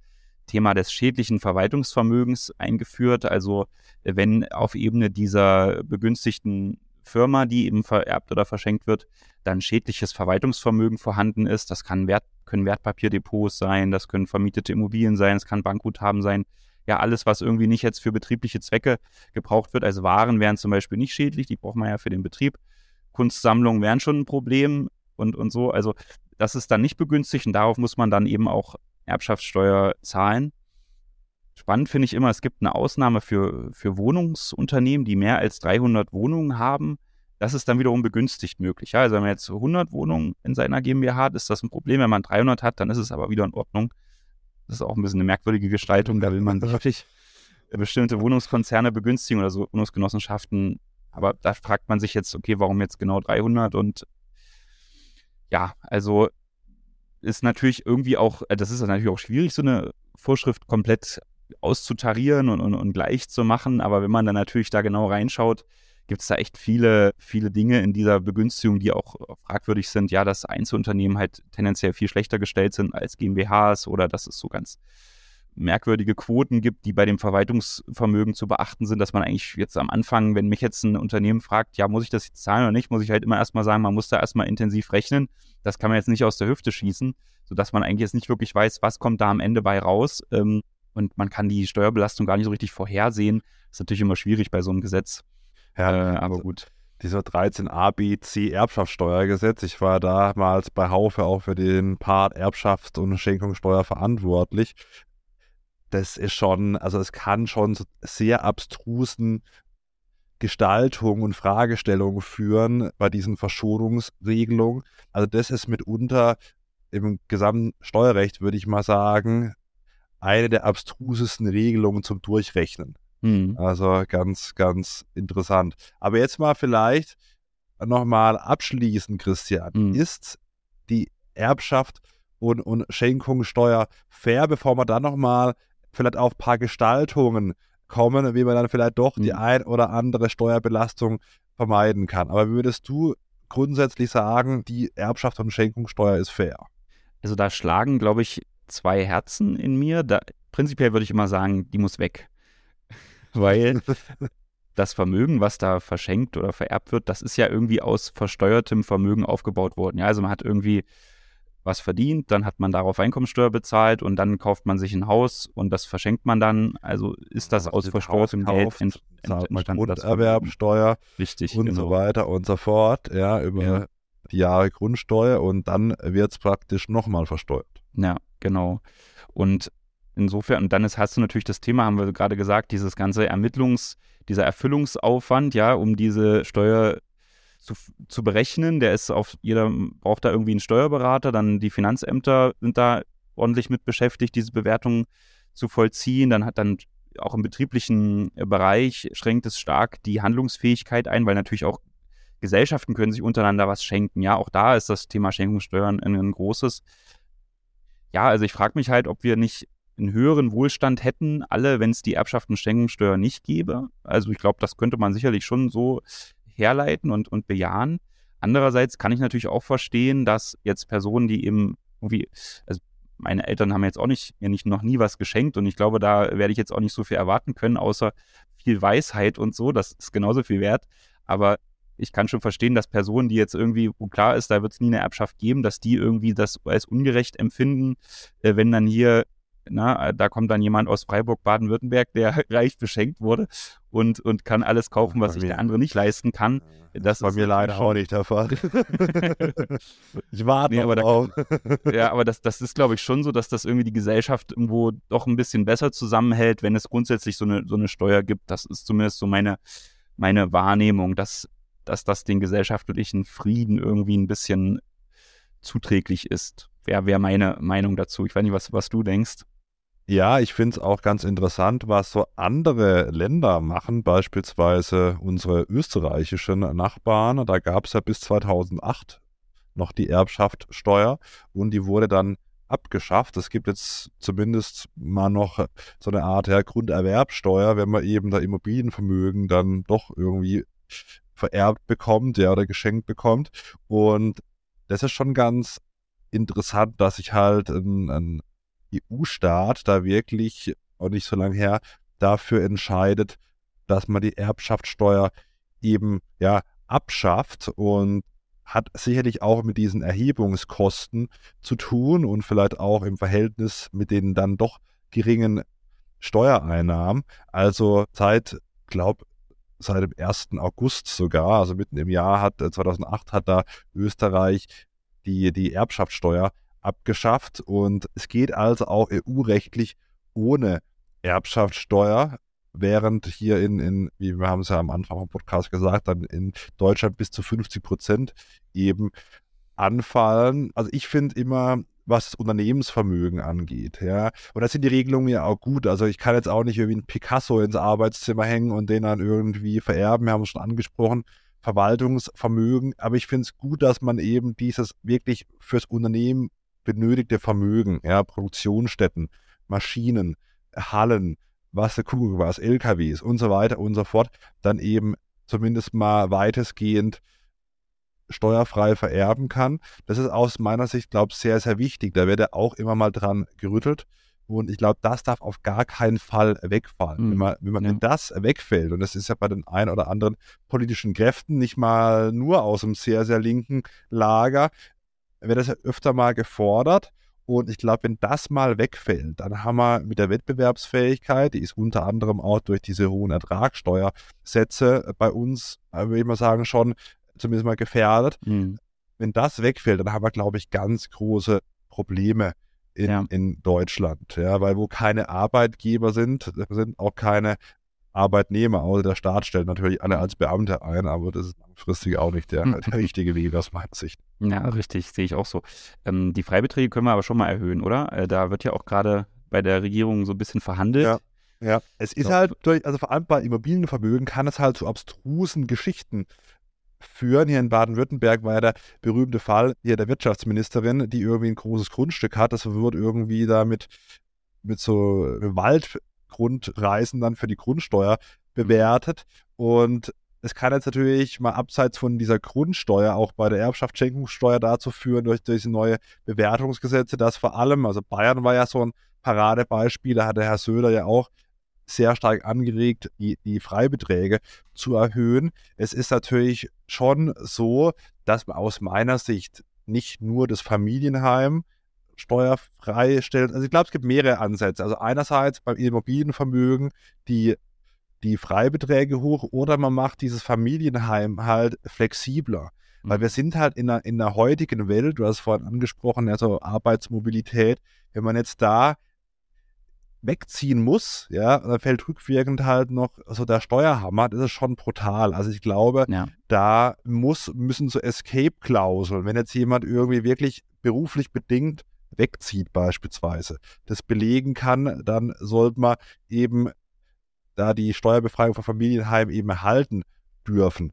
Thema des schädlichen Verwaltungsvermögens eingeführt. Also wenn auf Ebene dieser begünstigten Firma, die eben vererbt oder verschenkt wird, dann schädliches Verwaltungsvermögen vorhanden ist. Das kann Wert, können Wertpapierdepots sein, das können vermietete Immobilien sein, es kann Bankguthaben sein. Ja, alles, was irgendwie nicht jetzt für betriebliche Zwecke gebraucht wird. Also Waren wären zum Beispiel nicht schädlich, die braucht man ja für den Betrieb. Kunstsammlungen wären schon ein Problem und, und so. Also das ist dann nicht begünstigt und darauf muss man dann eben auch Erbschaftssteuer zahlen. Spannend finde ich immer, es gibt eine Ausnahme für, für Wohnungsunternehmen, die mehr als 300 Wohnungen haben. Das ist dann wiederum begünstigt möglich. Ja, also wenn man jetzt 100 Wohnungen in seiner GmbH hat, ist das ein Problem. Wenn man 300 hat, dann ist es aber wieder in Ordnung. Das ist auch ein bisschen eine merkwürdige Gestaltung. Da will man wirklich bestimmte Wohnungskonzerne begünstigen oder so Wohnungsgenossenschaften. Aber da fragt man sich jetzt, okay, warum jetzt genau 300? Und ja, also ist natürlich irgendwie auch, äh, das ist natürlich auch schwierig, so eine Vorschrift komplett auszutarieren und, und, und gleich zu machen. Aber wenn man dann natürlich da genau reinschaut, gibt es da echt viele, viele Dinge in dieser Begünstigung, die auch fragwürdig sind. Ja, dass Einzelunternehmen halt tendenziell viel schlechter gestellt sind als GmbHs oder dass es so ganz merkwürdige Quoten gibt, die bei dem Verwaltungsvermögen zu beachten sind, dass man eigentlich jetzt am Anfang, wenn mich jetzt ein Unternehmen fragt, ja, muss ich das jetzt zahlen oder nicht, muss ich halt immer erstmal sagen, man muss da erstmal intensiv rechnen. Das kann man jetzt nicht aus der Hüfte schießen, sodass man eigentlich jetzt nicht wirklich weiß, was kommt da am Ende bei raus. Ähm, und man kann die Steuerbelastung gar nicht so richtig vorhersehen. Das ist natürlich immer schwierig bei so einem Gesetz. Ja, äh, aber gut. Dieser 13a, B, C Erbschaftssteuergesetz. Ich war damals bei Haufe auch für den Part Erbschafts- und Schenkungssteuer verantwortlich. Das ist schon, also es kann schon sehr abstrusen Gestaltungen und Fragestellungen führen bei diesen Verschonungsregelungen. Also das ist mitunter im gesamten Steuerrecht, würde ich mal sagen, eine der abstrusesten Regelungen zum Durchrechnen. Mhm. Also ganz, ganz interessant. Aber jetzt mal vielleicht nochmal abschließend, Christian. Mhm. Ist die Erbschaft und, und Schenkungssteuer fair, bevor wir dann nochmal vielleicht auf ein paar Gestaltungen kommen, wie man dann vielleicht doch mhm. die ein oder andere Steuerbelastung vermeiden kann. Aber würdest du grundsätzlich sagen, die Erbschaft und Schenkungssteuer ist fair? Also da schlagen, glaube ich, zwei Herzen in mir. Da, prinzipiell würde ich immer sagen, die muss weg. Weil das Vermögen, was da verschenkt oder vererbt wird, das ist ja irgendwie aus versteuertem Vermögen aufgebaut worden. Ja, also man hat irgendwie was verdient, dann hat man darauf Einkommensteuer bezahlt und dann kauft man sich ein Haus und das verschenkt man dann. Also ist das aus versteuertem Geld ent, ent, entstanden. Grunderwerbsteuer Richtig, und genau. so weiter und so fort, ja, über ja. die Jahre Grundsteuer und dann wird es praktisch nochmal versteuert. Ja, genau. Und insofern, und dann ist, hast du natürlich das Thema, haben wir gerade gesagt, dieses ganze Ermittlungs- dieser Erfüllungsaufwand, ja, um diese Steuer zu, zu berechnen, der ist auf, jeder braucht da irgendwie einen Steuerberater, dann die Finanzämter sind da ordentlich mit beschäftigt, diese Bewertung zu vollziehen. Dann hat dann auch im betrieblichen Bereich schränkt es stark die Handlungsfähigkeit ein, weil natürlich auch Gesellschaften können sich untereinander was schenken. Ja, auch da ist das Thema Schenkungssteuern ein, großes. Ja, also ich frage mich halt, ob wir nicht einen höheren Wohlstand hätten, alle, wenn es die Erbschaft und Schenkungssteuer nicht gäbe. Also ich glaube, das könnte man sicherlich schon so herleiten und, und bejahen. Andererseits kann ich natürlich auch verstehen, dass jetzt Personen, die eben irgendwie, also meine Eltern haben jetzt auch nicht, mir nicht noch nie was geschenkt und ich glaube, da werde ich jetzt auch nicht so viel erwarten können, außer viel Weisheit und so. Das ist genauso viel wert. Aber ich kann schon verstehen, dass Personen, die jetzt irgendwie, wo klar ist, da wird es nie eine Erbschaft geben, dass die irgendwie das als ungerecht empfinden, äh, wenn dann hier na, da kommt dann jemand aus Freiburg, Baden-Württemberg, der reich beschenkt wurde und, und kann alles kaufen, was sich der andere nicht leisten kann. Das, bei mir leider auch nicht der Fall. ich warte nee, aber da, Ja, aber das, das ist, glaube ich, schon so, dass das irgendwie die Gesellschaft irgendwo doch ein bisschen besser zusammenhält, wenn es grundsätzlich so eine, so eine Steuer gibt. Das ist zumindest so meine, meine Wahrnehmung, dass, dass das den gesellschaftlichen Frieden irgendwie ein bisschen zuträglich ist. Wäre wär meine Meinung dazu. Ich weiß nicht, was, was du denkst. Ja, ich finde es auch ganz interessant, was so andere Länder machen, beispielsweise unsere österreichischen Nachbarn. Da gab es ja bis 2008 noch die Erbschaftssteuer und die wurde dann abgeschafft. Es gibt jetzt zumindest mal noch so eine Art ja, Grunderwerbsteuer, wenn man eben da Immobilienvermögen dann doch irgendwie vererbt bekommt, ja, oder geschenkt bekommt. Und das ist schon ganz interessant, dass sich halt ein, ein EU-Staat da wirklich, auch nicht so lange her, dafür entscheidet, dass man die Erbschaftssteuer eben ja abschafft und hat sicherlich auch mit diesen Erhebungskosten zu tun und vielleicht auch im Verhältnis mit den dann doch geringen Steuereinnahmen. Also seit, glaube seit dem 1. August sogar, also mitten im Jahr hat 2008 äh, hat da Österreich die, die Erbschaftssteuer abgeschafft und es geht also auch EU-rechtlich ohne Erbschaftssteuer, während hier in, in, wie wir haben es ja am Anfang vom Podcast gesagt, dann in Deutschland bis zu 50 Prozent eben anfallen. Also ich finde immer, was das Unternehmensvermögen angeht, ja. Und da sind die Regelungen ja auch gut. Also ich kann jetzt auch nicht irgendwie ein Picasso ins Arbeitszimmer hängen und den dann irgendwie vererben. Wir haben es schon angesprochen. Verwaltungsvermögen. Aber ich finde es gut, dass man eben dieses wirklich fürs Unternehmen benötigte Vermögen, ja, Produktionsstätten, Maschinen, Hallen, was LKWs und so weiter und so fort, dann eben zumindest mal weitestgehend steuerfrei vererben kann. Das ist aus meiner Sicht, glaube ich, sehr, sehr wichtig. Da wird er auch immer mal dran gerüttelt. Und ich glaube, das darf auf gar keinen Fall wegfallen. Mhm. Wenn, man, wenn, man, ja. wenn das wegfällt, und das ist ja bei den ein oder anderen politischen Kräften nicht mal nur aus einem sehr, sehr linken Lager, wird das ja öfter mal gefordert. Und ich glaube, wenn das mal wegfällt, dann haben wir mit der Wettbewerbsfähigkeit, die ist unter anderem auch durch diese hohen Ertragssteuersätze bei uns, äh, würde ich mal sagen, schon zumindest mal gefährdet. Mhm. Wenn das wegfällt, dann haben wir, glaube ich, ganz große Probleme in, ja. in Deutschland. Ja, weil wo keine Arbeitgeber sind, sind auch keine Arbeitnehmer, außer der Staat stellt natürlich alle als Beamte ein, aber das ist langfristig auch nicht der, der richtige Weg aus meiner Sicht. Ja, richtig, sehe ich auch so. Ähm, die Freibeträge können wir aber schon mal erhöhen, oder? Äh, da wird ja auch gerade bei der Regierung so ein bisschen verhandelt. Ja. Ja, es ist so. halt durch, also vor allem bei Immobilienvermögen kann es halt zu abstrusen Geschichten führen. Hier in Baden-Württemberg war ja der berühmte Fall hier der Wirtschaftsministerin, die irgendwie ein großes Grundstück hat. Das wird irgendwie da mit, mit so Wald Grundreisen dann für die Grundsteuer bewertet. Und es kann jetzt natürlich mal abseits von dieser Grundsteuer auch bei der Erbschaftsschenkungssteuer dazu führen, durch diese neue Bewertungsgesetze, dass vor allem, also Bayern war ja so ein Paradebeispiel, da hat der Herr Söder ja auch sehr stark angeregt, die, die Freibeträge zu erhöhen. Es ist natürlich schon so, dass aus meiner Sicht nicht nur das Familienheim steuerfrei stellt. Also ich glaube, es gibt mehrere Ansätze. Also einerseits beim Immobilienvermögen die, die Freibeträge hoch oder man macht dieses Familienheim halt flexibler. Weil wir mhm. sind halt in der, in der heutigen Welt, du hast es vorhin angesprochen, also Arbeitsmobilität, wenn man jetzt da wegziehen muss, ja, dann fällt rückwirkend halt noch so der Steuerhammer, das ist schon brutal. Also ich glaube, ja. da muss, müssen so Escape-Klauseln, wenn jetzt jemand irgendwie wirklich beruflich bedingt wegzieht beispielsweise, das belegen kann, dann sollte man eben da die Steuerbefreiung von Familienheim eben erhalten dürfen.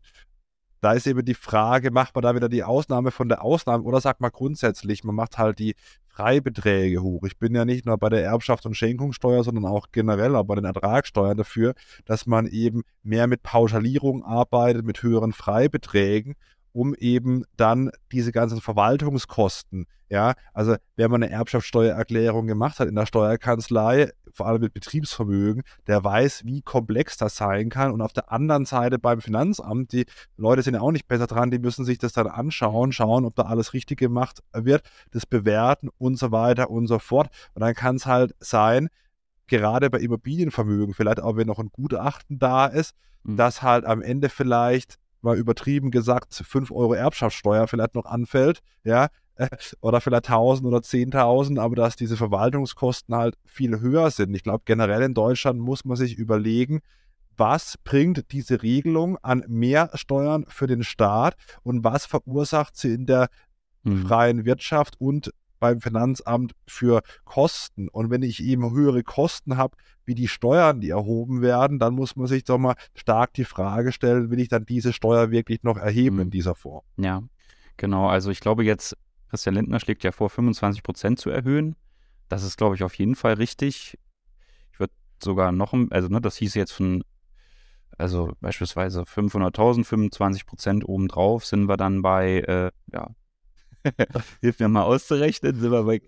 Da ist eben die Frage, macht man da wieder die Ausnahme von der Ausnahme oder sagt man grundsätzlich, man macht halt die Freibeträge hoch. Ich bin ja nicht nur bei der Erbschaft- und Schenkungssteuer, sondern auch generell auch bei den Ertragssteuern dafür, dass man eben mehr mit Pauschalierung arbeitet, mit höheren Freibeträgen um eben dann diese ganzen Verwaltungskosten, ja, also wenn man eine Erbschaftssteuererklärung gemacht hat in der Steuerkanzlei, vor allem mit Betriebsvermögen, der weiß, wie komplex das sein kann. Und auf der anderen Seite beim Finanzamt, die Leute sind ja auch nicht besser dran, die müssen sich das dann anschauen, schauen, ob da alles richtig gemacht wird, das bewerten und so weiter und so fort. Und dann kann es halt sein, gerade bei Immobilienvermögen, vielleicht auch wenn noch ein Gutachten da ist, mhm. dass halt am Ende vielleicht mal übertrieben gesagt 5 Euro Erbschaftssteuer vielleicht noch anfällt, ja, oder vielleicht 1000 oder 10.000, aber dass diese Verwaltungskosten halt viel höher sind. Ich glaube, generell in Deutschland muss man sich überlegen, was bringt diese Regelung an mehr Steuern für den Staat und was verursacht sie in der mhm. freien Wirtschaft und beim Finanzamt für Kosten. Und wenn ich eben höhere Kosten habe, wie die Steuern, die erhoben werden, dann muss man sich doch mal stark die Frage stellen, will ich dann diese Steuer wirklich noch erheben mhm. in dieser Form? Ja, genau. Also ich glaube jetzt, Christian Lindner schlägt ja vor, 25 Prozent zu erhöhen. Das ist, glaube ich, auf jeden Fall richtig. Ich würde sogar noch, also ne, das hieß jetzt von, also beispielsweise 500.000, 25 Prozent obendrauf sind wir dann bei, äh, ja, Hilf mir mal auszurechnen, sind wir bei,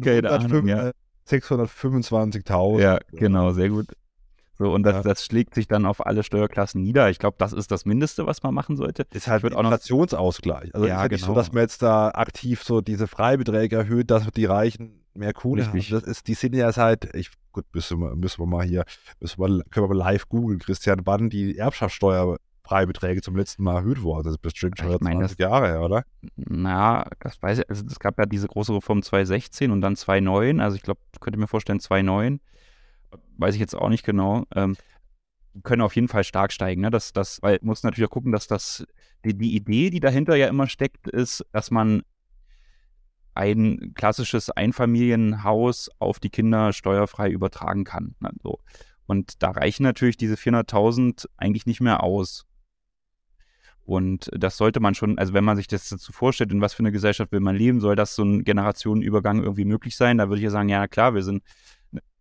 keine Ahnung, ja. 625.000. Ja, genau, sehr gut. So, und das, ja. das schlägt sich dann auf alle Steuerklassen nieder. Ich glaube, das ist das Mindeste, was man machen sollte. Ist halt ein Inflationsausgleich. Also ja, ist genau. so, dass man jetzt da aktiv so diese Freibeträge erhöht, dass die Reichen mehr Kohle haben. Das ist, die sind ja seit, ich, gut, müssen wir, müssen wir mal hier, müssen wir, können wir mal live googeln, Christian, wann die Erbschaftssteuer Freibeträge zum letzten Mal erhöht worden. Das ist bestimmt schon ich meine, 20 das, Jahre her, oder? Na, das weiß ich. Also es gab ja diese große Reform 2016 und dann 2009. Also ich glaube, könnte mir vorstellen 2009. Weiß ich jetzt auch nicht genau. Ähm, können auf jeden Fall stark steigen. Ne? Das, das, weil muss natürlich auch gucken, dass das die, die Idee, die dahinter ja immer steckt, ist, dass man ein klassisches Einfamilienhaus auf die Kinder steuerfrei übertragen kann. Ne? So. Und da reichen natürlich diese 400.000 eigentlich nicht mehr aus. Und das sollte man schon, also wenn man sich das dazu vorstellt, in was für eine Gesellschaft will man leben, soll das so ein Generationenübergang irgendwie möglich sein? Da würde ich ja sagen, ja klar, wir sind,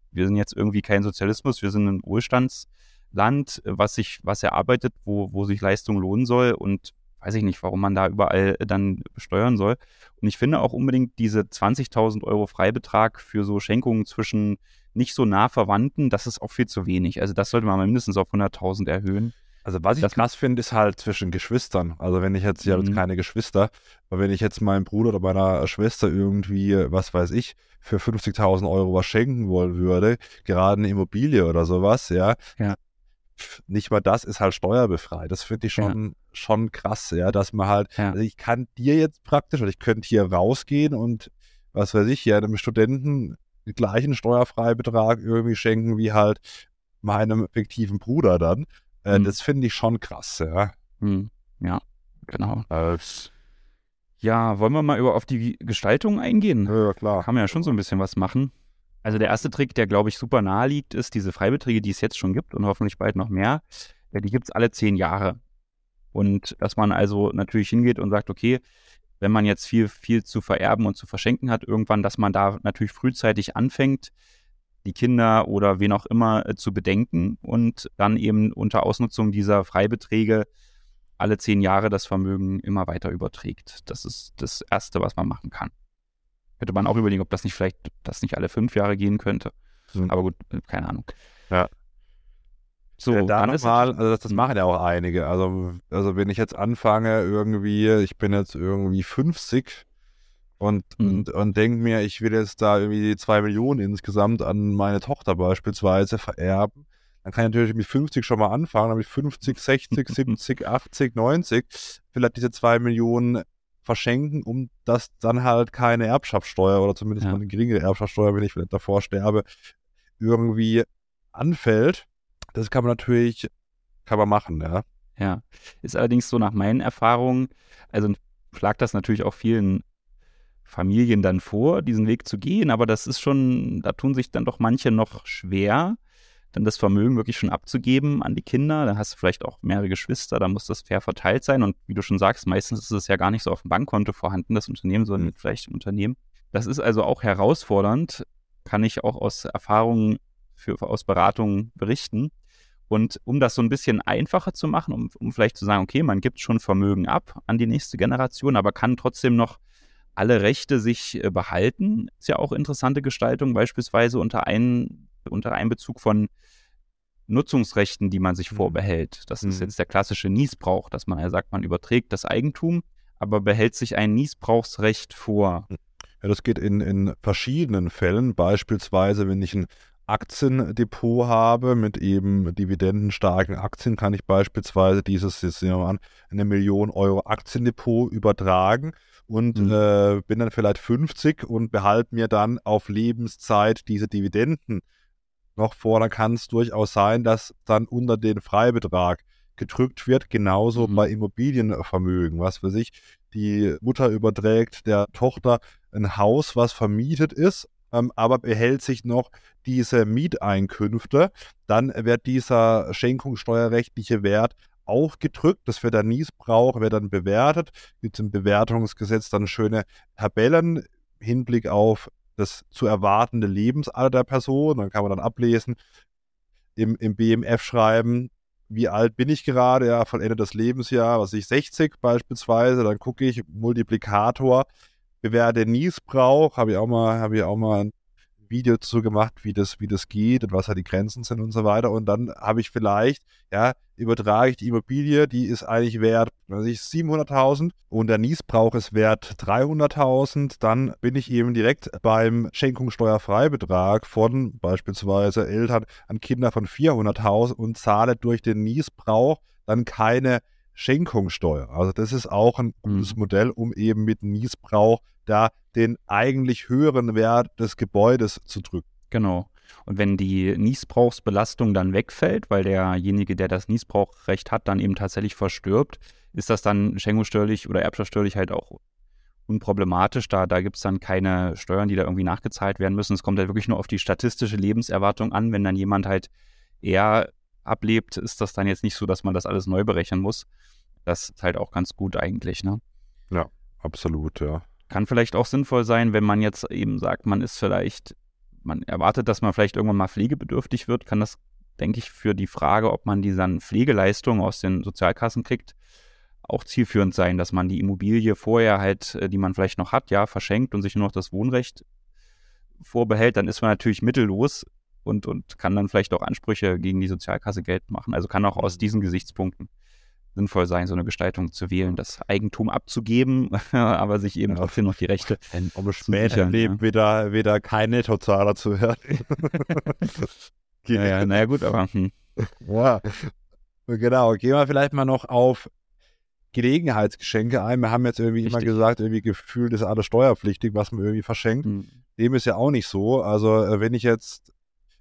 wir sind jetzt irgendwie kein Sozialismus, wir sind ein Wohlstandsland, was sich, was erarbeitet, wo, wo sich Leistung lohnen soll und weiß ich nicht, warum man da überall dann besteuern soll. Und ich finde auch unbedingt diese 20.000 Euro Freibetrag für so Schenkungen zwischen nicht so nah Verwandten, das ist auch viel zu wenig. Also das sollte man mindestens auf 100.000 erhöhen. Also was ich das krass finde, ist halt zwischen Geschwistern. Also wenn ich jetzt, ich habe jetzt mhm. keine Geschwister, aber wenn ich jetzt meinem Bruder oder meiner Schwester irgendwie, was weiß ich, für 50.000 Euro was schenken wollen würde, gerade eine Immobilie oder sowas, ja, ja. nicht mal das ist halt steuerbefreit. Das finde ich schon, ja. schon krass, ja, dass man halt, ja. also ich kann dir jetzt praktisch, oder ich könnte hier rausgehen und was weiß ich, ja, einem Studenten den gleichen Steuerfreibetrag irgendwie schenken wie halt meinem fiktiven Bruder dann. Äh, hm. Das finde ich schon krass, ja. Hm. Ja, genau. Als ja, wollen wir mal über auf die Gestaltung eingehen? Ja, klar. Kann man ja schon so ein bisschen was machen. Also der erste Trick, der glaube ich super nahe liegt, ist diese Freibeträge, die es jetzt schon gibt und hoffentlich bald noch mehr. Die gibt es alle zehn Jahre. Und dass man also natürlich hingeht und sagt, okay, wenn man jetzt viel, viel zu vererben und zu verschenken hat, irgendwann, dass man da natürlich frühzeitig anfängt, die Kinder oder wen auch immer äh, zu bedenken und dann eben unter Ausnutzung dieser Freibeträge alle zehn Jahre das Vermögen immer weiter überträgt. Das ist das Erste, was man machen kann. Könnte man auch überlegen, ob das nicht vielleicht, das nicht alle fünf Jahre gehen könnte. Mhm. Aber gut, äh, keine Ahnung. Ja. So, ja, da nochmal, also das, das, machen ja auch einige. Also, also wenn ich jetzt anfange, irgendwie, ich bin jetzt irgendwie 50 und, mhm. und, und denke mir, ich will jetzt da irgendwie zwei Millionen insgesamt an meine Tochter beispielsweise vererben, dann kann ich natürlich mit 50 schon mal anfangen, dann mit 50, 60, 70, 80, 90 vielleicht diese zwei Millionen verschenken, um dass dann halt keine Erbschaftssteuer oder zumindest ja. mal eine geringere Erbschaftssteuer, wenn ich vielleicht davor sterbe, irgendwie anfällt. Das kann man natürlich, kann man machen, ja. Ja, ist allerdings so nach meinen Erfahrungen, also schlagt das natürlich auch vielen Familien dann vor, diesen Weg zu gehen, aber das ist schon, da tun sich dann doch manche noch schwer, dann das Vermögen wirklich schon abzugeben an die Kinder. Da hast du vielleicht auch mehrere Geschwister, da muss das fair verteilt sein. Und wie du schon sagst, meistens ist es ja gar nicht so auf dem Bankkonto vorhanden, das Unternehmen, sondern mhm. vielleicht im Unternehmen. Das ist also auch herausfordernd, kann ich auch aus Erfahrungen für, aus Beratungen berichten. Und um das so ein bisschen einfacher zu machen, um, um vielleicht zu sagen, okay, man gibt schon Vermögen ab an die nächste Generation, aber kann trotzdem noch alle Rechte sich äh, behalten, ist ja auch interessante Gestaltung, beispielsweise unter einen unter Einbezug von Nutzungsrechten, die man sich mhm. vorbehält. Das mhm. ist jetzt der klassische Niesbrauch, dass man ja sagt, man überträgt das Eigentum, aber behält sich ein Niesbrauchsrecht vor. Ja, das geht in, in verschiedenen Fällen. Beispielsweise, wenn ich ein Aktiendepot habe mit eben dividendenstarken Aktien, kann ich beispielsweise dieses, jetzt nehmen wir an, eine Million Euro Aktiendepot übertragen und mhm. äh, bin dann vielleicht 50 und behalte mir dann auf Lebenszeit diese Dividenden noch vor, dann kann es durchaus sein, dass dann unter den Freibetrag gedrückt wird, genauso mhm. bei Immobilienvermögen. Was für sich, die Mutter überträgt der Tochter ein Haus, was vermietet ist, ähm, aber behält sich noch diese Mieteinkünfte, dann wird dieser schenkungssteuerrechtliche Wert auch gedrückt. Das wird der Niesbrauch, wird dann bewertet. Gibt es im Bewertungsgesetz dann schöne Tabellen Hinblick auf das zu erwartende Lebensalter der Person. Dann kann man dann ablesen, im, im BMF schreiben, wie alt bin ich gerade, ja, von Ende des Lebensjahr, was ich 60 beispielsweise, dann gucke ich Multiplikator, bewerte Niesbrauch, habe ich auch mal, habe ich auch mal ein Video dazu gemacht, wie das, wie das geht und was da die Grenzen sind und so weiter. Und dann habe ich vielleicht, ja, übertrage ich die Immobilie, die ist eigentlich wert, weiß ich, 700.000 und der Niesbrauch ist wert 300.000, dann bin ich eben direkt beim Schenkungssteuerfreibetrag von beispielsweise Eltern an Kinder von 400.000 und zahle durch den Niesbrauch dann keine Schenkungssteuer. Also das ist auch ein gutes mhm. Modell, um eben mit Niesbrauch da den eigentlich höheren Wert des Gebäudes zu drücken. Genau. Und wenn die Niesbrauchsbelastung dann wegfällt, weil derjenige, der das Niesbrauchrecht hat, dann eben tatsächlich verstirbt, ist das dann schenkungssteuerlich oder erbschaftssteuerlich halt auch unproblematisch. Da, da gibt es dann keine Steuern, die da irgendwie nachgezahlt werden müssen. Es kommt halt wirklich nur auf die statistische Lebenserwartung an. Wenn dann jemand halt eher ablebt, ist das dann jetzt nicht so, dass man das alles neu berechnen muss. Das ist halt auch ganz gut eigentlich, ne? Ja, absolut, ja. Kann vielleicht auch sinnvoll sein, wenn man jetzt eben sagt, man ist vielleicht, man erwartet, dass man vielleicht irgendwann mal pflegebedürftig wird, kann das, denke ich, für die Frage, ob man diese Pflegeleistungen aus den Sozialkassen kriegt, auch zielführend sein, dass man die Immobilie vorher halt, äh, die man vielleicht noch hat, ja, verschenkt und sich nur noch das Wohnrecht vorbehält, dann ist man natürlich mittellos und, und kann dann vielleicht auch Ansprüche gegen die Sozialkasse geltend machen. Also kann auch aus diesen Gesichtspunkten sinnvoll sein, so eine Gestaltung zu wählen, das Eigentum abzugeben, aber sich eben ja. trotzdem noch die Rechte. Um später im Leben ja. wieder, wieder kein Nettozahler zu werden. ja, ja, naja, gut, aber. Hm. Ja, genau. Gehen wir vielleicht mal noch auf Gelegenheitsgeschenke ein. Wir haben jetzt irgendwie Richtig. immer gesagt, irgendwie gefühlt ist alles steuerpflichtig, was man irgendwie verschenkt. Hm. Dem ist ja auch nicht so. Also, äh, wenn ich jetzt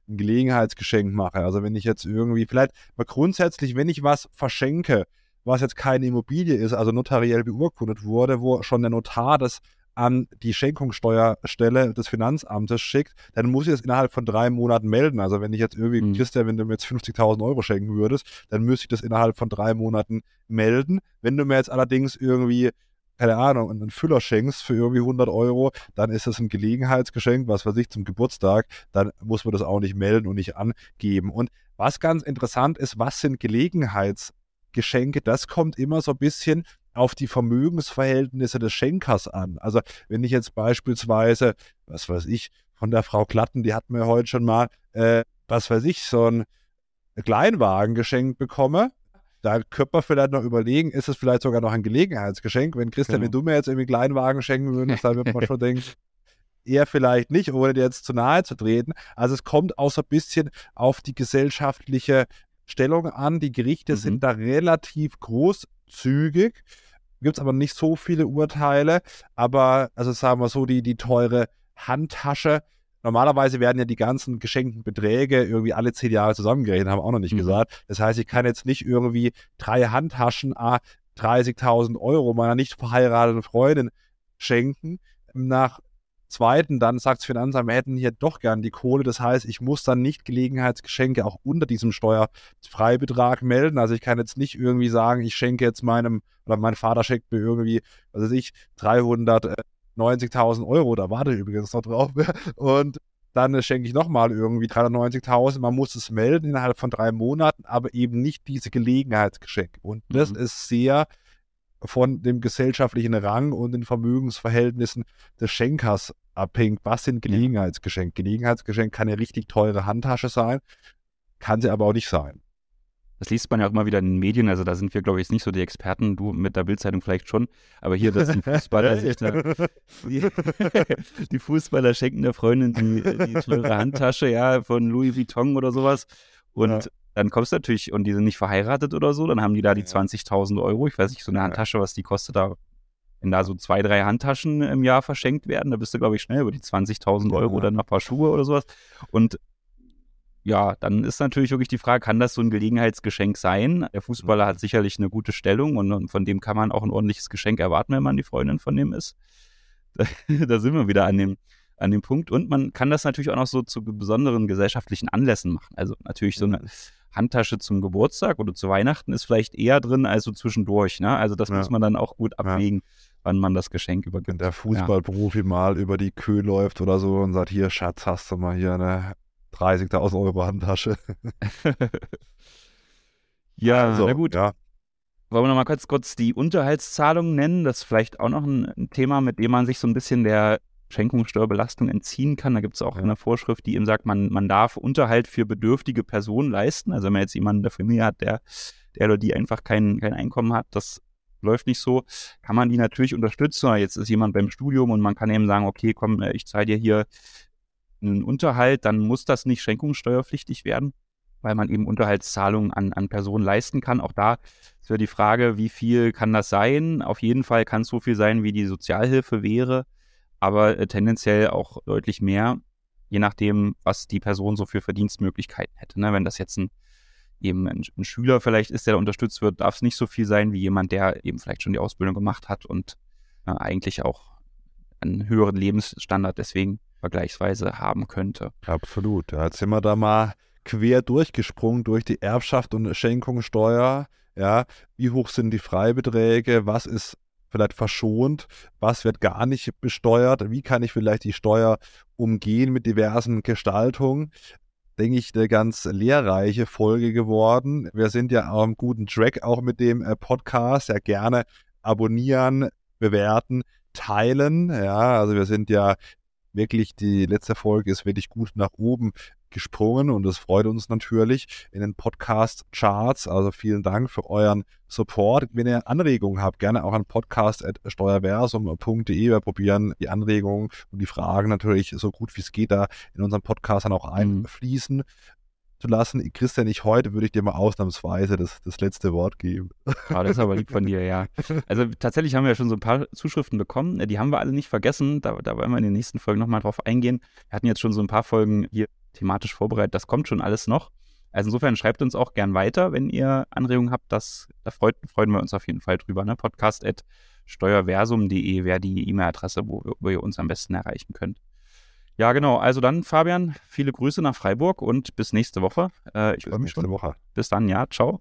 ein Gelegenheitsgeschenk mache. Also wenn ich jetzt irgendwie, vielleicht mal grundsätzlich, wenn ich was verschenke, was jetzt keine Immobilie ist, also notariell beurkundet wurde, wo schon der Notar das an die Schenkungssteuerstelle des Finanzamtes schickt, dann muss ich das innerhalb von drei Monaten melden. Also wenn ich jetzt irgendwie, mhm. Christian, wenn du mir jetzt 50.000 Euro schenken würdest, dann müsste ich das innerhalb von drei Monaten melden. Wenn du mir jetzt allerdings irgendwie keine Ahnung, einen Füller schenkst für irgendwie 100 Euro, dann ist das ein Gelegenheitsgeschenk, was weiß ich, zum Geburtstag, dann muss man das auch nicht melden und nicht angeben. Und was ganz interessant ist, was sind Gelegenheitsgeschenke? Das kommt immer so ein bisschen auf die Vermögensverhältnisse des Schenkers an. Also wenn ich jetzt beispielsweise, was weiß ich, von der Frau Klatten, die hatten wir heute schon mal, äh, was weiß ich, so ein Kleinwagen geschenkt bekomme, da könnte man vielleicht noch überlegen, ist es vielleicht sogar noch ein Gelegenheitsgeschenk? Wenn Christian, genau. wenn du mir jetzt irgendwie Kleinwagen schenken würdest, dann würde man schon denken, eher vielleicht nicht, ohne dir jetzt zu nahe zu treten. Also es kommt auch so ein bisschen auf die gesellschaftliche Stellung an. Die Gerichte mhm. sind da relativ großzügig. Gibt es aber nicht so viele Urteile. Aber, also sagen wir so, die, die teure Handtasche. Normalerweise werden ja die ganzen geschenkten Beträge irgendwie alle zehn Jahre zusammengerechnet, haben wir auch noch nicht mhm. gesagt. Das heißt, ich kann jetzt nicht irgendwie drei Handtaschen, a 30.000 Euro meiner nicht verheirateten Freundin schenken. Nach zweiten, dann sagt das Finanzamt, wir hätten hier doch gern die Kohle. Das heißt, ich muss dann nicht Gelegenheitsgeschenke auch unter diesem Steuerfreibetrag melden. Also ich kann jetzt nicht irgendwie sagen, ich schenke jetzt meinem, oder mein Vater schenkt mir irgendwie, was weiß ich, 390.000 Euro, da warte ich übrigens noch drauf. Und dann schenke ich nochmal irgendwie 390.000. Man muss es melden innerhalb von drei Monaten, aber eben nicht diese Gelegenheitsgeschenke. Und das mhm. ist sehr von dem gesellschaftlichen Rang und den Vermögensverhältnissen des Schenkers abhängt. Was sind Gelegenheitsgeschenke? Gelegenheitsgeschenk kann eine richtig teure Handtasche sein, kann sie aber auch nicht sein. Das liest man ja auch immer wieder in den Medien, also da sind wir, glaube ich, nicht so die Experten, du mit der Bildzeitung vielleicht schon, aber hier, dass die Fußballer sich die, die, Fußballer schenken der Freundin die, die teure Handtasche, ja, von Louis Vuitton oder sowas und ja. Dann kommst du natürlich, und die sind nicht verheiratet oder so, dann haben die da die 20.000 Euro. Ich weiß nicht, so eine Handtasche, was die kostet da, wenn da so zwei, drei Handtaschen im Jahr verschenkt werden, da bist du, glaube ich, schnell über die 20.000 Euro oder noch ein paar Schuhe oder sowas. Und ja, dann ist natürlich wirklich die Frage, kann das so ein Gelegenheitsgeschenk sein? Der Fußballer hat sicherlich eine gute Stellung und von dem kann man auch ein ordentliches Geschenk erwarten, wenn man die Freundin von dem ist. da sind wir wieder an dem, an dem Punkt. Und man kann das natürlich auch noch so zu besonderen gesellschaftlichen Anlässen machen. Also natürlich so eine Handtasche zum Geburtstag oder zu Weihnachten ist vielleicht eher drin als so zwischendurch. Ne? Also das ja. muss man dann auch gut abwägen, ja. wann man das Geschenk übergibt. Wenn der Fußballprofi ja. mal über die Kühe läuft oder so und sagt, hier Schatz, hast du mal hier eine 30.000 Euro Handtasche. ja, also, na gut. Ja. Wollen wir noch mal kurz, kurz die Unterhaltszahlung nennen? Das ist vielleicht auch noch ein Thema, mit dem man sich so ein bisschen der Schenkungssteuerbelastung entziehen kann. Da gibt es auch ja. eine Vorschrift, die eben sagt, man, man darf Unterhalt für bedürftige Personen leisten. Also wenn man jetzt jemanden in der Familie hat, der, der oder die einfach kein, kein Einkommen hat, das läuft nicht so, kann man die natürlich unterstützen. Jetzt ist jemand beim Studium und man kann eben sagen, okay, komm, äh, ich zahle dir hier einen Unterhalt, dann muss das nicht schenkungssteuerpflichtig werden, weil man eben Unterhaltszahlungen an, an Personen leisten kann. Auch da ist ja die Frage, wie viel kann das sein? Auf jeden Fall kann es so viel sein, wie die Sozialhilfe wäre aber äh, tendenziell auch deutlich mehr, je nachdem, was die Person so für Verdienstmöglichkeiten hätte. Ne? Wenn das jetzt ein, eben ein, ein Schüler vielleicht ist, der unterstützt wird, darf es nicht so viel sein wie jemand, der eben vielleicht schon die Ausbildung gemacht hat und äh, eigentlich auch einen höheren Lebensstandard deswegen vergleichsweise haben könnte. Absolut. Jetzt sind wir da mal quer durchgesprungen durch die Erbschaft und Schenkungssteuer. Ja, wie hoch sind die Freibeträge? Was ist vielleicht verschont, was wird gar nicht besteuert, wie kann ich vielleicht die Steuer umgehen mit diversen Gestaltungen. Denke ich, eine ganz lehrreiche Folge geworden. Wir sind ja am guten Track auch mit dem äh, Podcast. Ja, gerne abonnieren, bewerten, teilen. Ja, also wir sind ja wirklich, die letzte Folge ist wirklich gut nach oben gesprungen und das freut uns natürlich in den Podcast-Charts. Also vielen Dank für euren Support. Wenn ihr Anregungen habt, gerne auch an podcast.steuerversum.de. Wir probieren die Anregungen und die Fragen natürlich so gut wie es geht da in unserem Podcast dann auch mhm. einfließen zu lassen. Christian, ich heute würde ich dir mal ausnahmsweise das, das letzte Wort geben. Ja, das ist aber lieb von dir, ja. Also tatsächlich haben wir ja schon so ein paar Zuschriften bekommen. Die haben wir alle nicht vergessen. Da, da wollen wir in den nächsten Folgen nochmal drauf eingehen. Wir hatten jetzt schon so ein paar Folgen hier thematisch vorbereitet. Das kommt schon alles noch. Also insofern schreibt uns auch gern weiter, wenn ihr Anregungen habt. Das, da freut, freuen wir uns auf jeden Fall drüber. Ne? Podcast at steuerversum.de wäre die E-Mail-Adresse, wo, wo ihr uns am besten erreichen könnt. Ja, genau. Also dann, Fabian, viele Grüße nach Freiburg und bis nächste Woche. Äh, ich freue mich nächste schon. Woche. Bis dann, ja. Ciao.